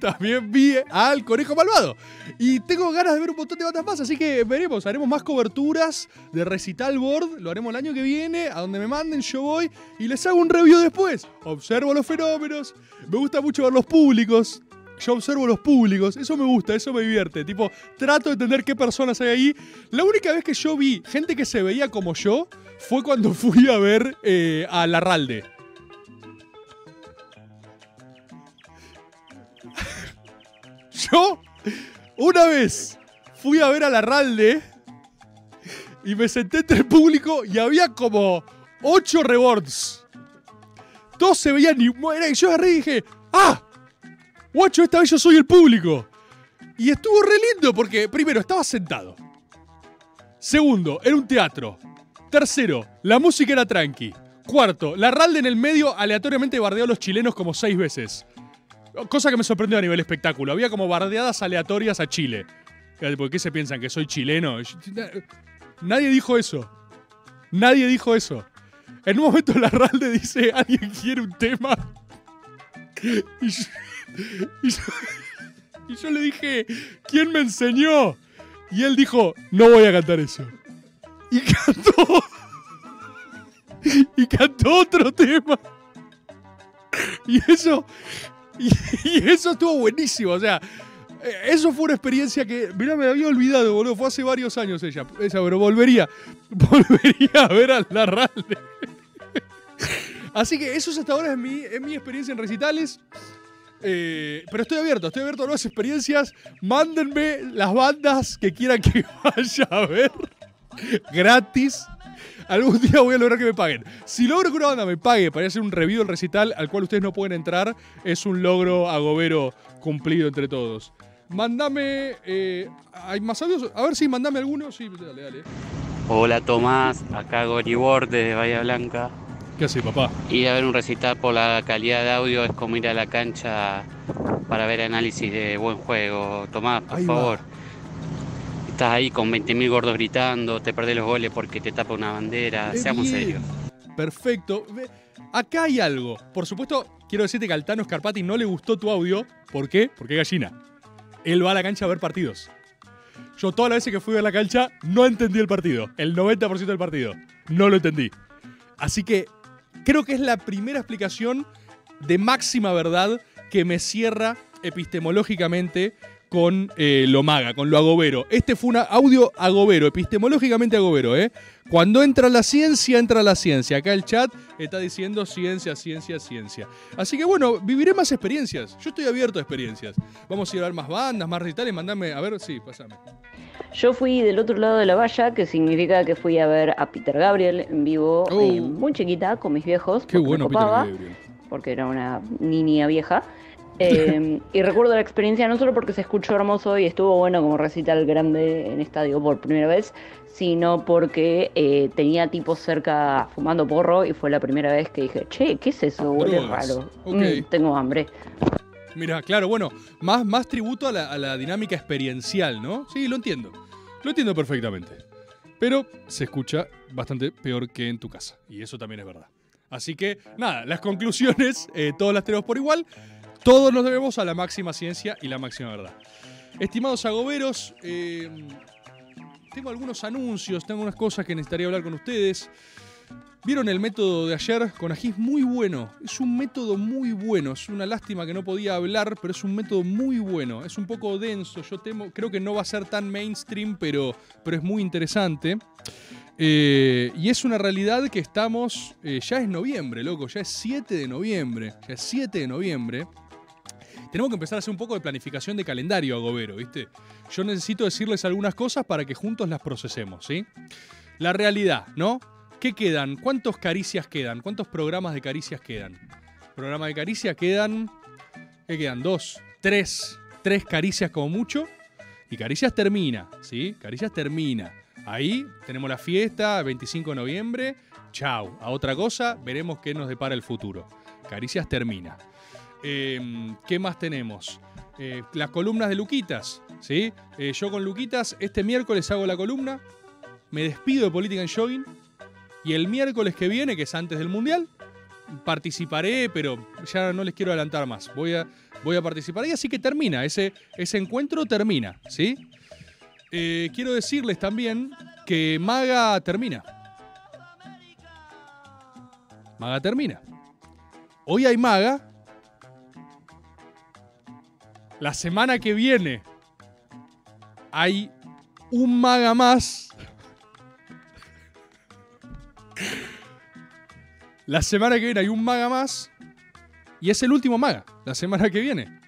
también vi al Conejo Malvado. Y tengo ganas de ver un montón de bandas más, así que veremos, haremos más coberturas de Recital Board, lo haremos el año que viene, a donde me manden yo voy y les hago un review después. Observo los fenómenos, me gusta mucho ver los públicos. Yo observo los públicos, eso me gusta, eso me divierte. Tipo, trato de entender qué personas hay ahí. La única vez que yo vi gente que se veía como yo fue cuando [laughs] fui a ver eh, a Larralde. [laughs] Yo, una vez, fui a ver a Larralde y me senté entre el público y había como ocho rebords. Todos se veían y y yo agarré y dije, ¡ah! Guacho, esta vez yo soy el público. Y estuvo re lindo porque, primero, estaba sentado. Segundo, era un teatro. Tercero, la música era tranqui. Cuarto, la Ralde en el medio aleatoriamente bardeó a los chilenos como seis veces. Cosa que me sorprendió a nivel espectáculo. Había como bardeadas aleatorias a Chile. ¿Por qué se piensan que soy chileno? Nadie dijo eso. Nadie dijo eso. En un momento la Ralde dice, ¿alguien quiere un tema? Y yo, y yo- y yo le dije, ¿quién me enseñó? Y él dijo, no voy a cantar eso. Y cantó. Y cantó otro tema. Y eso. [laughs] Y, eso estuvo buenísimo. O sea, eh, eso fue una experiencia que. Mirá, me había olvidado, boludo. Fue hace varios años ella. Esa, pero volvería. [laughs] Volvería a ver a la Ralde. Así que eso es hasta ahora es mi, es mi experiencia en recitales. Eh, pero estoy abierto, estoy abierto a nuevas experiencias. Mándenme las bandas que quieran que [laughs] vaya a ver gratis. Algún día voy a lograr que me paguen. Si logro que una banda me pague para hacer un review del recital al cual ustedes no pueden entrar, es un logro agobero cumplido entre todos. Mándame. eh, ¿Hay más audios? A ver si mandame alguno. Sí, dale, dale. Hola Tomás, acá Goribor desde Bahía Blanca. ¿Qué hace, papá? Ir a ver un recital por la calidad de audio es como ir a la cancha para ver análisis de buen juego. Tomás, por Ahí va. Estás ahí con 20.000 gordos gritando, te perdés los goles porque te tapa una bandera. Seamos bien. serios. Perfecto. Acá hay algo. Por supuesto, quiero decirte que al Tano Scarpati no le gustó tu audio. ¿Por qué? Porque es gallina. Él va a la cancha a ver partidos. Yo todas las veces que fui a la cancha no entendí el partido. El 90% del partido. No lo entendí. Así que creo que es la primera explicación de máxima verdad que me cierra epistemológicamente con eh, lo maga, con lo agobero. Este fue un audio agobero, epistemológicamente agobero, ¿eh? Cuando entra la ciencia, entra la ciencia. Acá el chat está diciendo ciencia, ciencia, ciencia. Así que bueno, viviré más experiencias. Yo estoy abierto a experiencias. Vamos a ir a ver más bandas, más recitales. Mandame, a ver, sí, pasame. Yo fui del otro lado de la valla, que significa que fui a ver a Peter Gabriel en vivo, Oh. eh, muy chiquita, con mis viejos, Qué bueno, Peter Gabriel. porque era una niña vieja. Eh, y recuerdo la experiencia no solo porque se escuchó hermoso y estuvo bueno como recital grande en estadio por primera vez, sino porque eh, tenía tipos cerca fumando porro y fue la primera vez que dije, che, ¿qué es eso? Huele raro. Mm, tengo hambre. Mira, claro, bueno, más, más tributo a la, a la dinámica experiencial, ¿no? Sí, lo entiendo. Lo entiendo perfectamente. Pero se escucha bastante peor que en tu casa. Y eso también es verdad. Así que, nada, las conclusiones, eh, todas las tenemos por igual. Todos nos debemos a la máxima ciencia y la máxima verdad. Estimados agoberos, eh, tengo algunos anuncios, tengo unas cosas que necesitaría hablar con ustedes. ¿Vieron el método de ayer con ají? Muy bueno. Es un método muy bueno. Es una lástima que no podía hablar, pero es un método muy bueno. Es un poco denso. Yo temo, creo que no va a ser tan mainstream, pero, pero es muy interesante. Eh, y es una realidad que estamos. eh, ya es noviembre, loco. Ya es 7 de noviembre. Ya es 7 de noviembre. Tenemos que empezar a hacer un poco de planificación de calendario, Agobero, ¿viste? Yo necesito decirles algunas cosas para que juntos las procesemos, ¿sí? La realidad, ¿no? ¿Qué quedan? ¿Cuántos caricias quedan? ¿Cuántos programas de caricias quedan? Programas de caricias quedan. ¿Qué quedan? Dos, tres, tres caricias como mucho. Y caricias termina, ¿sí? Caricias termina. Ahí tenemos la fiesta, 25 de noviembre. Chau. A otra cosa, veremos qué nos depara el futuro. Caricias termina. Eh, ¿Qué más tenemos? Eh, las columnas de Luquitas, ¿sí? Eh, yo con Luquitas, este miércoles hago la columna. Me despido de Política en Jogging. Y el miércoles que viene, que es antes del Mundial, participaré, pero ya no les quiero adelantar más. Voy a, voy a participar y así que termina, ese, ese encuentro termina, ¿sí? Eh, quiero decirles también que Maga termina. Maga termina. Hoy hay Maga. La semana que viene hay un Maga más. La semana que viene hay un maga más. Y es el último maga. La semana que viene.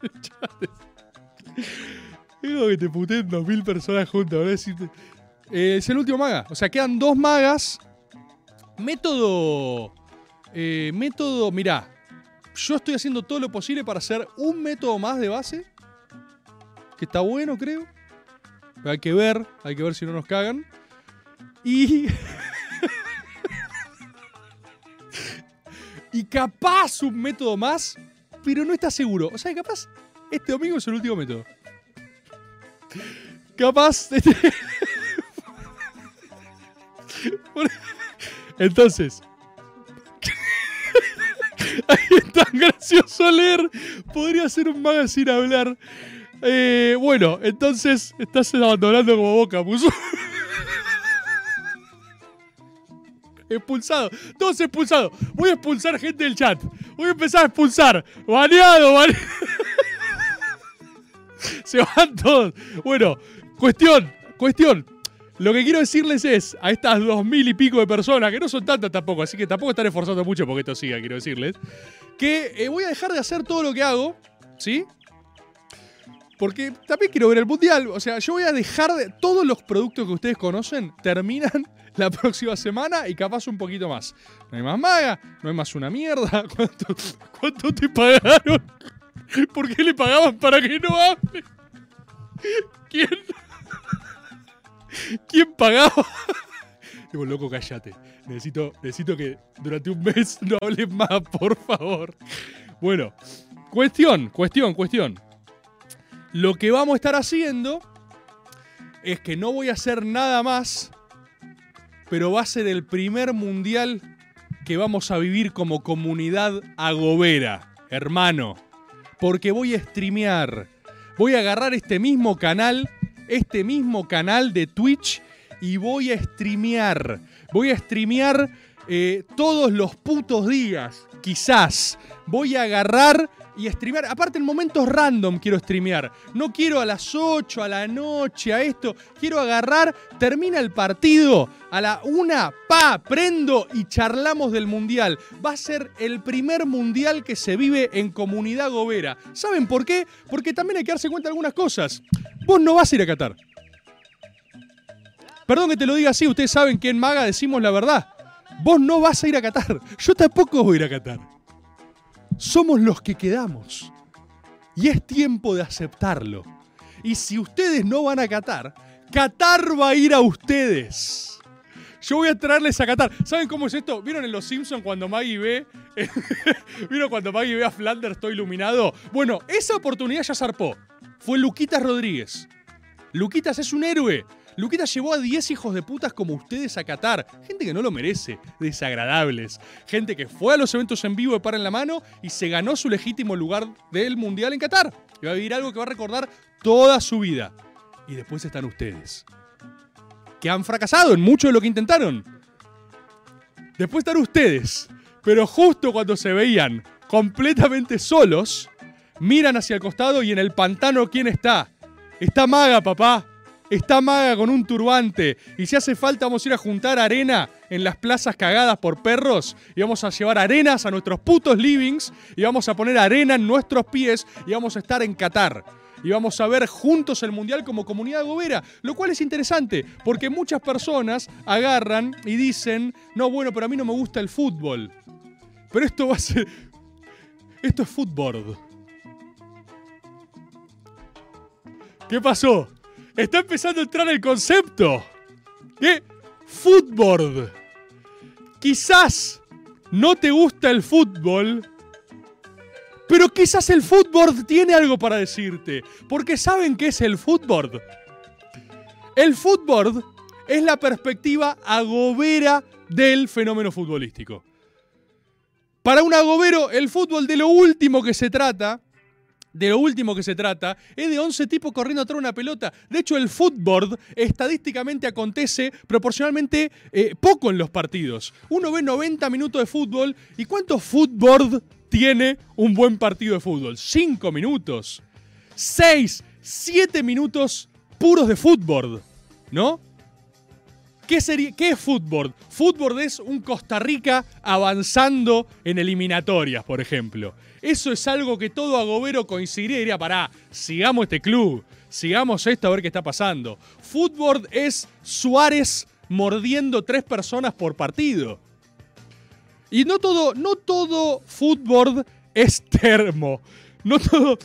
[laughs] Digo que te dos mil personas juntas. Eh, es el último maga. O sea, quedan dos magas. Método. eh, método. Mirá. Yo estoy haciendo todo lo posible para hacer un método más de base. Que está bueno, creo. Hay que ver. Hay que ver si no nos cagan. Y. [laughs] y capaz un método más, pero no está seguro. O sea, capaz este domingo es el último método. Capaz. este- [laughs] Entonces. Es tan gracioso leer. Podría ser un maga sin hablar. Eh, bueno, entonces estás abandonando como boca, puso. [laughs] Expulsado. Todos expulsados. Voy a expulsar gente del chat. Voy a empezar a expulsar. Baneado, baneado. [laughs] Se van todos. Bueno, cuestión, cuestión. Lo que quiero decirles es a estas dos mil y pico de personas, que no son tantas tampoco, así que tampoco están esforzando mucho porque esto siga, quiero decirles, que eh, voy a dejar de hacer todo lo que hago, ¿sí? Porque también quiero ver el mundial. O sea, yo voy a dejar de. Todos los productos que ustedes conocen terminan [laughs] la próxima semana y capaz un poquito más. No hay más maga, no hay más una mierda. [laughs] ¿Cuánto, cuánto te pagaron? ¿Por qué le pagaban para que no hable? ¿Quién? ¿Quién pagaba? Digo, loco, cállate. Necesito, necesito que durante un mes no hables más, por favor. Bueno, cuestión, cuestión, cuestión. Lo que vamos a estar haciendo es que no voy a hacer nada más, pero va a ser el primer mundial que vamos a vivir como comunidad agobera, hermano. Porque voy a streamear. Voy a agarrar este mismo canal, este mismo canal de Twitch y voy a streamear. Voy a streamear eh, todos los putos días, quizás. Voy a agarrar y streamear. Aparte, en momentos random quiero streamear. No quiero a las 8, a la noche, a esto. Quiero agarrar, termina el partido, a la una, pa, prendo y charlamos del mundial. Va a ser el primer mundial que se vive en comunidad gobera. ¿Saben por qué? Porque también hay que darse cuenta de algunas cosas. Vos no vas a ir a Qatar. Perdón que te lo diga así, ustedes saben que en Maga decimos la verdad. Vos no vas a ir a Qatar. Yo tampoco voy a ir a Qatar. Somos los que quedamos. Y es tiempo de aceptarlo. Y si ustedes no van a Qatar, Qatar va a ir a ustedes. Yo voy a traerles a Qatar. ¿Saben cómo es esto? ¿Vieron en Los Simpsons cuando Maggie ve. [laughs] ¿Vieron cuando Maggie ve a Flanders todo iluminado? Bueno, esa oportunidad ya zarpó. Fue Luquitas Rodríguez. Luquitas es un héroe. Luquitas llevó a 10 hijos de putas como ustedes a Qatar. Gente que no lo merece, desagradables. Gente que fue a los eventos en vivo de Par en la Mano y se ganó su legítimo lugar del Mundial en Qatar. Y va a vivir algo que va a recordar toda su vida. Y después están ustedes. Que han fracasado en mucho de lo que intentaron. Después están ustedes. Pero justo cuando se veían completamente solos, miran hacia el costado y en el pantano, ¿quién está? Está Maga, papá. Está Maga con un turbante. Y si hace falta, vamos a ir a juntar arena en las plazas cagadas por perros. Y vamos a llevar arenas a nuestros putos livings. Y vamos a poner arena en nuestros pies. Y vamos a estar en Qatar. Y vamos a ver juntos el mundial como comunidad gobera. Lo cual es interesante. Porque muchas personas agarran y dicen: No, bueno, pero a mí no me gusta el fútbol. Pero esto va a ser. Esto es fútbol. ¿Qué pasó? Está empezando a entrar el concepto. ¿Qué? Fútbol. Quizás no te gusta el fútbol, pero quizás el fútbol tiene algo para decirte. Porque ¿saben qué es el fútbol? El fútbol es la perspectiva agobera del fenómeno futbolístico. Para un agobero, el fútbol de lo último que se trata de lo último que se trata, es de 11 tipos corriendo atrás de una pelota. De hecho, el fútbol estadísticamente acontece proporcionalmente eh, poco en los partidos. Uno ve 90 minutos de fútbol y ¿cuánto fútbol tiene un buen partido de fútbol? 5 minutos. 6, 7 minutos puros de fútbol, ¿no? ¿Qué, sería, ¿Qué es fútbol? Fútbol es un Costa Rica avanzando en eliminatorias, por ejemplo. Eso es algo que todo agobero coincidiría y diría, pará, sigamos este club, sigamos esto a ver qué está pasando. Fútbol es Suárez mordiendo tres personas por partido. Y no todo, no todo fútbol es termo. No todo,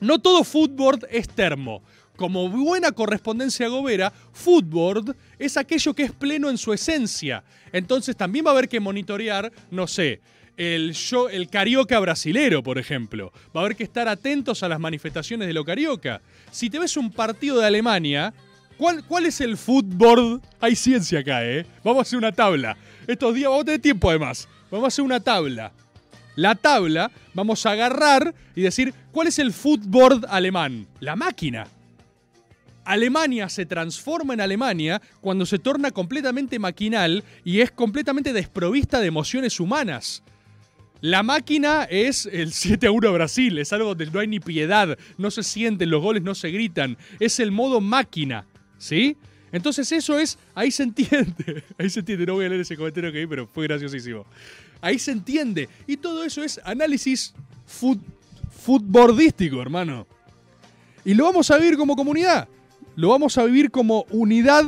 no todo fútbol es termo. Como buena correspondencia gobera, fútbol es aquello que es pleno en su esencia. Entonces también va a haber que monitorear, no sé, el, el carioca brasilero, por ejemplo. Va a haber que estar atentos a las manifestaciones de lo carioca. Si te ves un partido de Alemania, ¿cuál, cuál es el fútbol? Hay ciencia acá, ¿eh? Vamos a hacer una tabla. Estos días vamos a tener tiempo además. Vamos a hacer una tabla. La tabla vamos a agarrar y decir, ¿cuál es el fútbol alemán? La máquina. Alemania se transforma en Alemania cuando se torna completamente maquinal y es completamente desprovista de emociones humanas. La máquina es el 7 a 1 a Brasil, es algo donde no hay ni piedad, no se sienten, los goles no se gritan, es el modo máquina, ¿sí? Entonces eso es, ahí se entiende, [laughs] ahí se entiende, no voy a leer ese comentario que vi, pero fue graciosísimo. Ahí se entiende, y todo eso es análisis fut, futbolístico, hermano. Y lo vamos a vivir como comunidad, lo vamos a vivir como unidad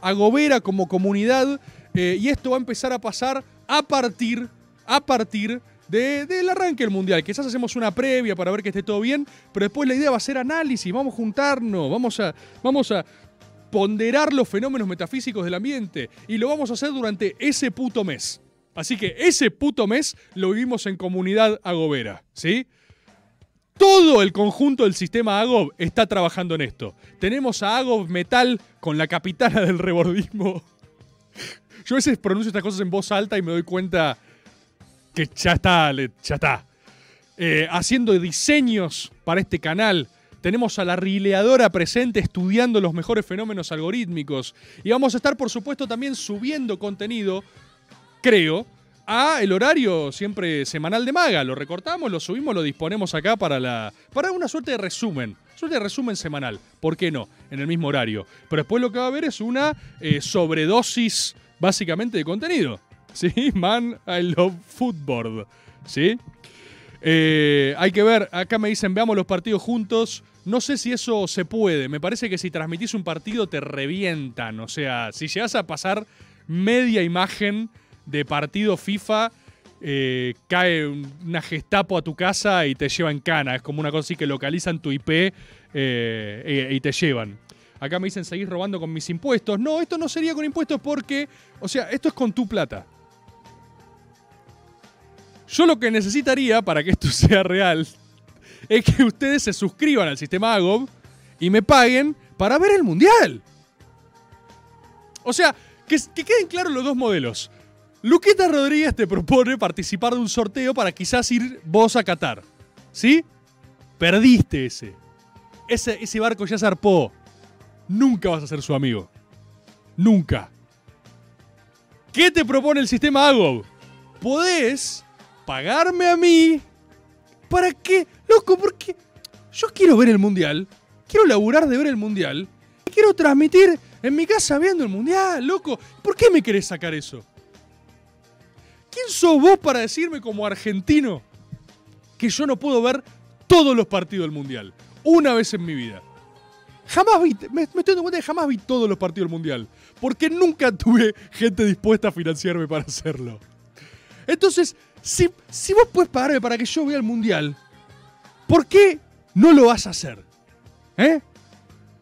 agobera, como comunidad, eh, y esto va a empezar a pasar a partir, a partir de- del arranque del mundial. Quizás hacemos una previa para ver que esté todo bien, pero después la idea va a ser análisis, vamos a juntarnos, vamos a, vamos a ponderar los fenómenos metafísicos del ambiente y lo vamos a hacer durante ese puto mes. Así que ese puto mes lo vivimos en comunidad agobera, ¿sí? Todo el conjunto del sistema Agob está trabajando en esto. Tenemos a Agob Metal con la capitana del rebordismo. [laughs] Yo a veces pronuncio estas cosas en voz alta y me doy cuenta que ya está, ya está. Eh, haciendo diseños para este canal. Tenemos a la rileadora presente estudiando los mejores fenómenos algorítmicos. Y vamos a estar, por supuesto, también subiendo contenido, creo, a el horario siempre semanal de Maga. Lo recortamos, lo subimos, lo disponemos acá para la para una suerte de resumen. Suerte de resumen semanal. ¿Por qué no? En el mismo horario. Pero después lo que va a haber es una eh, sobredosis básicamente de contenido. ¿Sí? Man, I love football. ¿Sí? Eh, hay que ver, acá me dicen, veamos los partidos juntos. No sé si eso se puede. Me parece que si transmitís un partido te revientan. O sea, si llegas a pasar media imagen de partido FIFA, eh, cae un- una gestapo a tu casa y te llevan cana. Es como una cosa así que localizan tu IP eh, y te llevan. Acá me dicen, seguís robando con mis impuestos. No, esto no sería con impuestos porque, o sea, esto es con tu plata. Yo lo que necesitaría para que esto [laughs] sea real es que ustedes se suscriban al sistema AGOB y me paguen para ver el Mundial. O sea, que, que queden claros los dos modelos. Luqueta Rodríguez te propone participar de un sorteo para quizás ir vos a Qatar. ¿Sí? Perdiste ese. Ese, ese barco ya zarpó. Nunca vas a ser su amigo. Nunca. ¿Qué te propone el sistema AGOB? Podés pagarme a mí. ¿Para qué? Loco, porque yo quiero ver el mundial. Quiero laburar de ver el mundial. Quiero transmitir en mi casa viendo el mundial, loco. ¿Por qué me querés sacar eso? ¿Quién sos vos para decirme como argentino que yo no puedo ver todos los partidos del mundial? Una vez en mi vida. Jamás vi, me, estoy dando cuenta que jamás vi todos los partidos del mundial. Porque nunca tuve gente dispuesta a financiarme para hacerlo. Entonces, si, si vos puedes pagarme para que yo vea el mundial, ¿por qué no lo vas a hacer? ¿Eh?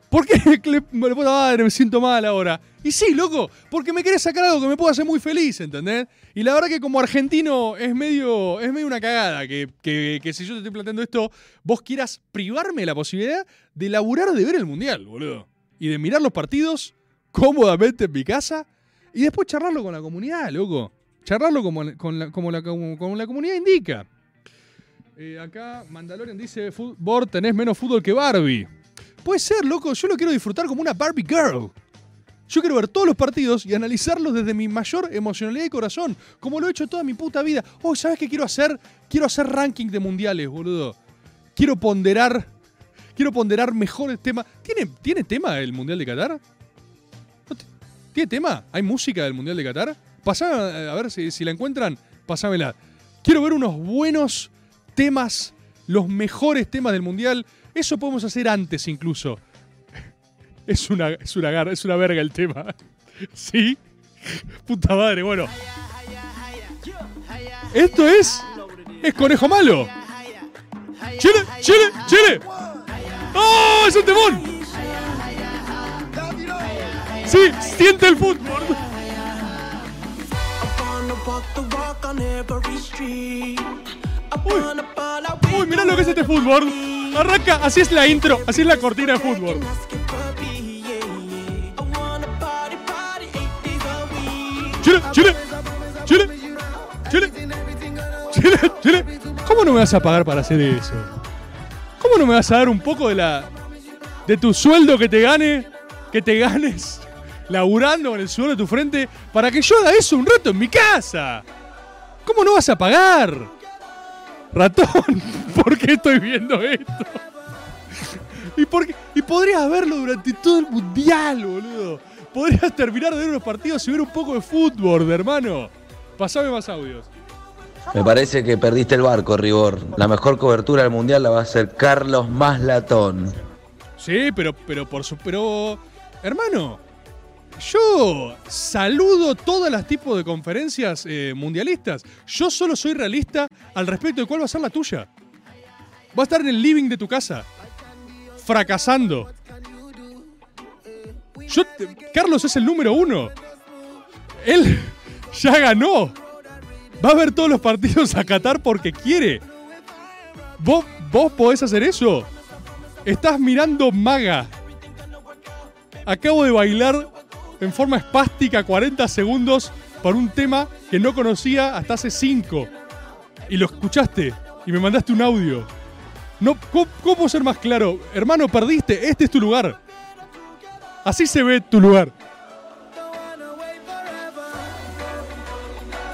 ¿Por qué [laughs] le, me puta madre, me siento mal ahora? Y sí, loco, porque me querés sacar algo que me pueda hacer muy feliz, ¿entendés? Y la verdad que como argentino es medio, es medio una cagada que, que- que si yo te estoy planteando esto, vos quieras privarme la posibilidad de laburar de ver el mundial, boludo. Y de mirar los partidos cómodamente en mi casa y después charlarlo con la comunidad, loco. Charlarlo como, con la, como la, como- la comunidad indica. Eh, acá Mandalorian dice, Bor, tenés menos fútbol que Barbie. Puede ser, loco, yo lo quiero disfrutar como una Barbie Girl. Yo quiero ver todos los partidos y analizarlos desde mi mayor emocionalidad y corazón, como lo he hecho toda mi puta vida. Oh, ¿sabes qué quiero hacer? Quiero hacer ranking de mundiales, boludo. Quiero ponderar, quiero ponderar mejores temas. ¿Tiene, ¿Tiene tema el Mundial de Qatar? ¿No ti- ¿Tiene tema? ¿Hay música del Mundial de Qatar? Pasá, eh, a ver si, si la encuentran, pasámela. Quiero ver unos buenos temas, los mejores temas del Mundial. Eso podemos hacer antes incluso. [laughs] Es una, es es una verga el tema. [laughs] ¿Sí? Puta madre, bueno. Esto es. Es conejo malo. ¡Chile! ¡Chile! ¡Chile! ¡Oh! ¡Es un temón! Sí, siente el fútbol. Uy, uy, mirá lo que es este fútbol. Arranca, así es la intro, así es la cortina de fútbol. Chile, Chile, Chile, Chile, Chile, Chile. ¿Cómo no me vas a pagar para hacer eso? ¿Cómo no me vas a dar un poco de la de tu sueldo que te gane, que te ganes laburando con el sueldo de tu frente para que yo haga eso un rato en mi casa? ¿Cómo no vas a pagar? Ratón, [laughs] ¿por qué estoy viendo esto? ¿Y, por qué? y podrías verlo durante todo el mundial, boludo. Podrías terminar de ver unos partidos y ver un poco de fútbol, hermano. Pasame más audios. Me parece que perdiste el barco, Ribor. La mejor cobertura del mundial la va a hacer Carlos Maslatón. Sí, pero, pero por su. Pero. Hermano. Yo saludo todas las tipos de conferencias eh, mundialistas. Yo solo soy realista al respecto de cuál va a ser la tuya. Va a estar en el living de tu casa. Fracasando. Carlos es el número uno. Él [laughs] ya ganó. Va a ver todos los partidos a Qatar porque quiere. ¿Vos, vos podés hacer eso? Estás mirando maga. Acabo de bailar en forma espástica 40 segundos para un tema que no conocía hasta hace 5. Y lo escuchaste y me mandaste un audio. No, ¿cómo, cómo ser más claro? Hermano, perdiste. Este es tu lugar. Así se ve tu lugar.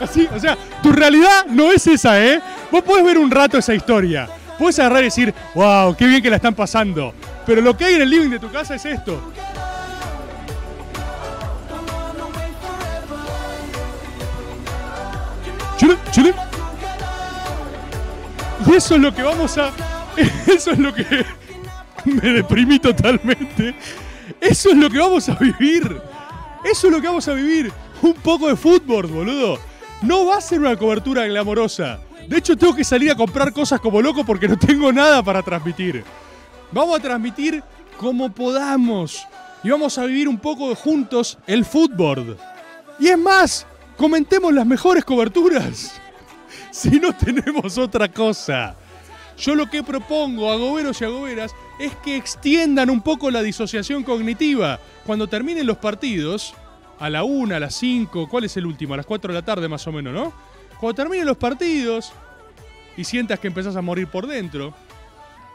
Así, o sea, tu realidad no es esa, ¿eh? Vos podés ver un rato esa historia. Podés agarrar y decir, wow, qué bien que la están pasando. Pero lo que hay en el living de tu casa es esto. Y eso es lo que vamos a. [laughs] Eso es lo que. [laughs] Me deprimí totalmente. Eso es lo que vamos a vivir. Eso es lo que vamos a vivir. Un poco de fútbol, boludo. No va a ser una cobertura glamorosa. De hecho, tengo que salir a comprar cosas como loco porque no tengo nada para transmitir. Vamos a transmitir como podamos. Y vamos a vivir un poco juntos el fútbol. Y es más, comentemos las mejores coberturas. [laughs] Si no tenemos otra cosa. Yo lo que propongo a goberos y a goberas es que extiendan un poco la disociación cognitiva. Cuando terminen los partidos, a la 1, a las 5, ¿cuál es el último? A las 4 de la tarde más o menos, ¿no? Cuando terminen los partidos y sientas que empezás a morir por dentro,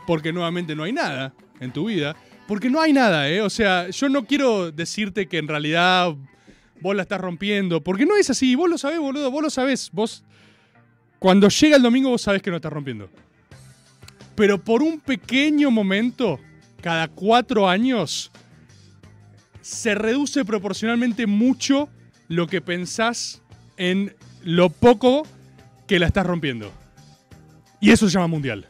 porque nuevamente no hay nada en tu vida, porque no hay nada, ¿eh? O sea, yo no quiero decirte que en realidad vos la estás rompiendo, porque no es así, vos lo sabés, boludo, vos lo sabés, vos... Cuando llega el domingo vos sabés que no estás rompiendo. Pero por un pequeño momento, cada cuatro años, se reduce proporcionalmente mucho lo que pensás en lo poco que la estás rompiendo. Y eso se llama mundial.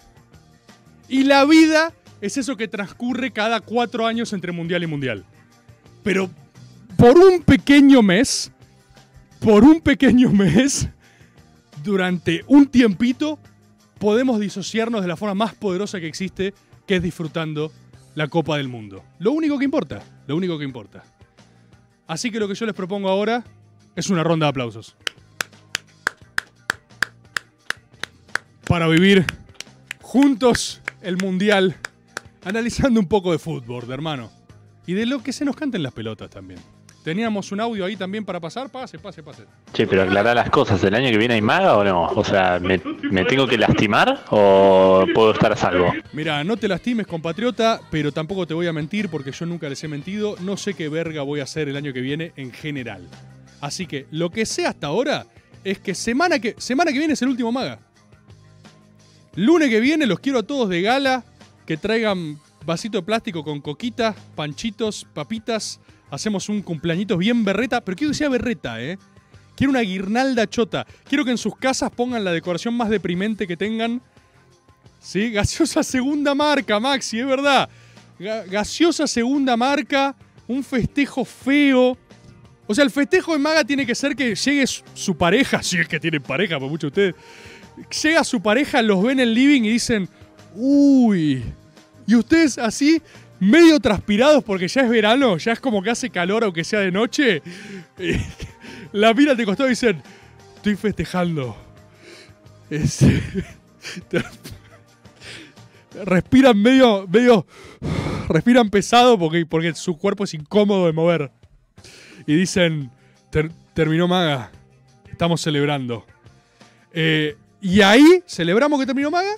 Y la vida es eso que transcurre cada cuatro años entre mundial y mundial. Pero por un pequeño mes, por un pequeño [laughs] mes, durante un tiempito, podemos disociarnos de la forma más poderosa que existe, que es disfrutando la Copa del Mundo. Lo único que importa, lo único que importa. Así que lo que yo les propongo ahora es una ronda de aplausos. Para vivir juntos el Mundial, analizando un poco de fútbol, hermano. Y de lo que se nos canten las pelotas también. Teníamos un audio ahí también para pasar. Pase, pase, pase. Che, pero aclarar las cosas. ¿El año que viene hay maga o no? O sea, ¿me, me tengo que lastimar o puedo estar a salvo? Mira, no te lastimes, compatriota, pero tampoco te voy a mentir porque yo nunca les he mentido. No sé qué verga voy a hacer el año que viene en general. Así que lo que sé hasta ahora es que semana que, semana que viene es el último maga. Lunes que viene los quiero a todos de gala, que traigan vasito de plástico con coquitas, panchitos, papitas. Hacemos un cumpleañito bien berreta, pero quiero que sea berreta, ¿eh? Quiero una guirnalda chota. Quiero que en sus casas pongan la decoración más deprimente que tengan. ¿Sí? [laughs] Gaseosa segunda marca, Maxi, es verdad. Ga- gaseosa segunda marca, un festejo feo. O sea, el festejo de Maga tiene que ser que llegue su, pareja, [laughs] si es que tienen pareja, por mucho ustedes. Llega su pareja, los ven en el living y dicen, uy. Y ustedes así, medio transpirados porque ya es verano, ya es como que hace calor aunque sea de noche. [laughs] La miran de costado y dicen, estoy festejando. Este, [laughs] respiran medio, medio, respiran pesado porque, porque su cuerpo es incómodo de mover. Y dicen, "Ter- terminó Maga, estamos celebrando. Eh, y ahí celebramos que terminó Maga,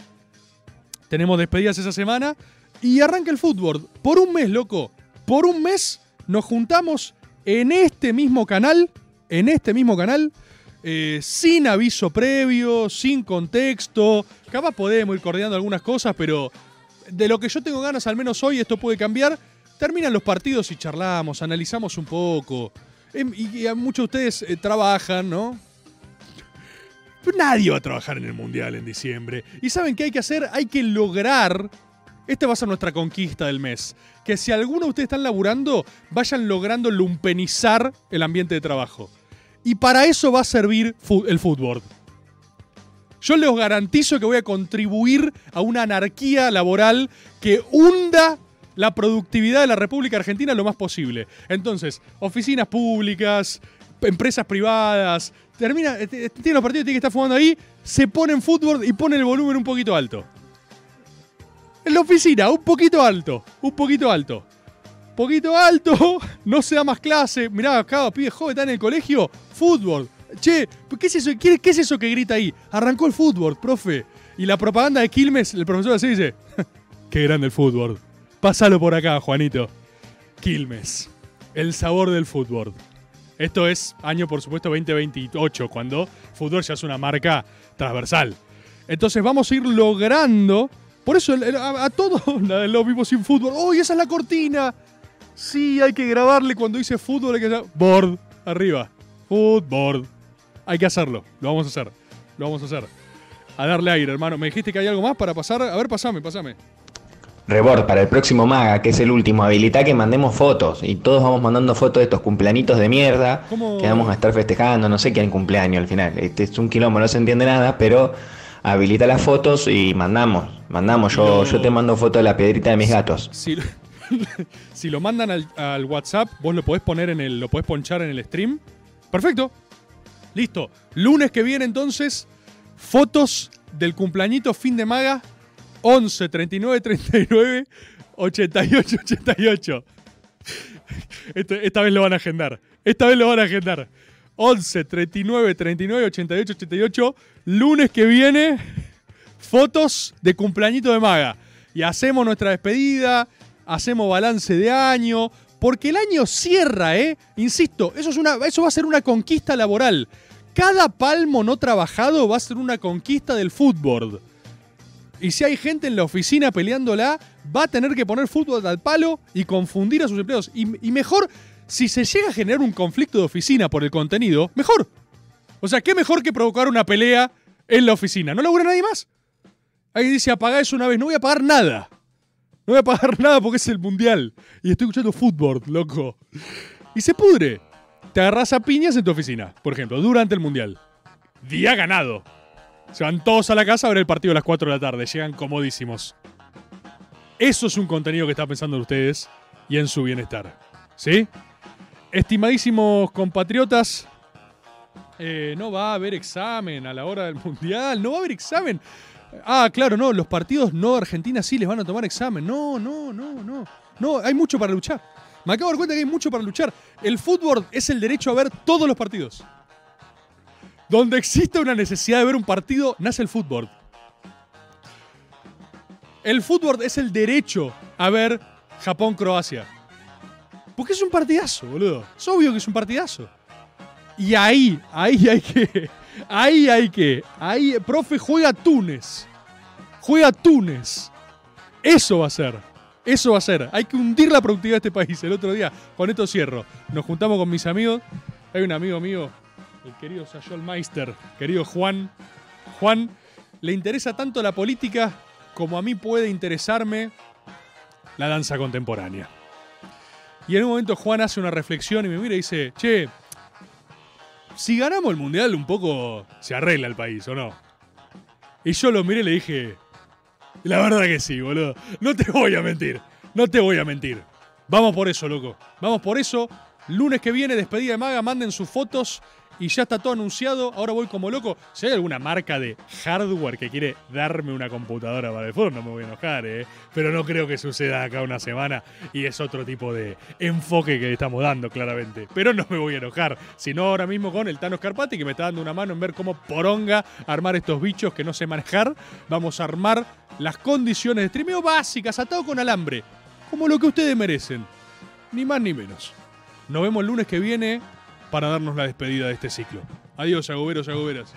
tenemos despedidas esa semana y arranca el fútbol. Por un mes, loco, por un mes nos juntamos en este mismo canal, en este mismo canal, eh, sin aviso previo, sin contexto. Capaz podemos ir coordinando algunas cosas, pero de lo que yo tengo ganas, al menos hoy, esto puede cambiar. Terminan los partidos y charlamos, analizamos un poco. Em, Y, muchos de ustedes eh, trabajan, ¿no? Pero nadie va a trabajar en el Mundial en diciembre. ¿Y saben qué hay que hacer? Hay que lograr. Esta va a ser nuestra conquista del mes. Que si alguno de ustedes están laburando, vayan logrando lumpenizar el ambiente de trabajo. Y para eso va a servir el fútbol. Yo les garantizo que voy a contribuir a una anarquía laboral que hunda la productividad de la República Argentina lo más posible. Entonces, oficinas públicas, empresas privadas, termina, eh, eh, tiene los partidos, tiene que estar jugando ahí, se pone en fútbol y pone el volumen un poquito alto. En la oficina, un poquito alto, un poquito alto. Poquito alto, [laughs] no se da más clase. Mirá, acá, pibe joven, está en el colegio, fútbol. Che, ¿qué es eso, qué, qué es eso que grita ahí? Arrancó el fútbol, profe. Y la propaganda de Quilmes, el profesor así dice, [laughs] qué grande el fútbol. Pásalo por acá, Juanito. Quilmes, el sabor del fútbol. Esto es año, por supuesto, 2028, cuando fútbol ya es una marca transversal. Entonces vamos a ir logrando. Por eso el- el- a, a todos [laughs] la- lo vimos sin fútbol. ¡Uy, esa es la cortina! Sí, hay que grabarle cuando dice fútbol, hay que hacer board arriba. Footboard. Hay que hacerlo. Lo vamos a hacer. Lo vamos a hacer. A darle aire, hermano. Me dijiste que hay algo más para pasar. A ver, pasame, pasame. Rebord, para el próximo Maga, que es el último, habilita que mandemos fotos. Y todos vamos mandando fotos de estos cumpleañitos de mierda ¿Cómo? que vamos a estar festejando. No sé quién cumpleaños al final. Este es un quilombo, no se entiende nada, pero habilita las fotos y mandamos. Mandamos. Yo, yo te mando foto de la piedrita de mis gatos. Si, lo- [laughs] si lo mandan al, al WhatsApp, vos lo podés poner en el. lo podés ponchar en el stream. Perfecto. Listo. Lunes que viene entonces, fotos del cumpleañito fin de maga 11 39 39 88 88. Este- esta vez lo van a agendar. Esta vez lo van a agendar. 11 39 39 88 88. Lunes que viene, fotos de cumpleañito de maga. Y hacemos nuestra despedida, hacemos balance de año, porque el año cierra, ¿eh? Insisto, eso, es una, eso va a ser una conquista laboral. Cada palmo no trabajado va a ser una conquista del fútbol. Y si hay gente en la oficina peleándola, va a tener que poner fútbol al palo y confundir a sus empleados. Y, y mejor, si se llega a generar un conflicto de oficina por el contenido, mejor. O sea, ¿qué mejor que provocar una pelea en la oficina? ¿No labura nadie más? Alguien dice, apaga eso una vez. No voy a pagar nada. No voy a pagar [laughs] nada porque es el mundial. Y estoy escuchando fútbol, loco. Y se pudre. Te agarras a piñas en tu oficina, por ejemplo, durante el mundial. Día ganado. Se van todos a la casa a ver el partido a las 4 de la tarde. Llegan comodísimos. Eso es un contenido que está pensando en ustedes y en su bienestar. ¿Sí? Estimadísimos compatriotas, eh, no va a haber examen a la hora del mundial. No va a haber examen. Ah, claro, no. Los partidos no Argentina sí les van a tomar examen. No, no, no, no. No, hay mucho para luchar. Me acabo de dar cuenta que hay mucho para luchar. El fútbol es el derecho a ver todos los partidos. Donde existe una necesidad de ver un partido, nace el fútbol. El fútbol es el derecho a ver Japón-Croacia. Porque es un partidazo, boludo. Es obvio que es un partidazo. Y ahí, ahí hay que. Ahí hay que. Ahí, profe, juega Túnez. Juega Túnez. Eso va a ser. Eso va a ser. Hay que hundir la productividad de este país. El otro día, con esto cierro. Nos juntamos con mis amigos. Hay un amigo mío, el querido Sayol Meister, querido Juan. Juan, le interesa tanto la política como a mí puede interesarme la danza contemporánea. Y en un momento Juan hace una reflexión y me mira y dice, che, si ganamos el mundial un poco se arregla el país, ¿o no? Y yo lo miré y le dije, la verdad que sí, boludo. No te voy a mentir, no te voy a mentir. Vamos por eso, loco. Vamos por eso. Lunes que viene, despedida de maga, manden sus fotos y ya está todo anunciado. Ahora voy como loco. Si hay alguna marca de hardware que quiere darme una computadora para el no me voy a enojar, ¿eh? Pero no creo que suceda acá una semana y es otro tipo de enfoque que estamos dando, claramente. Pero no me voy a enojar, sino ahora mismo con el Tano Scarpati que me está dando una mano en ver cómo poronga armar estos bichos que no sé manejar. Vamos a armar las condiciones de streameo básicas, atado con alambre, como lo que ustedes merecen. Ni más ni menos. Nos vemos el lunes que viene para darnos la despedida de este ciclo. Adiós, Yagoberos, Yagoberas.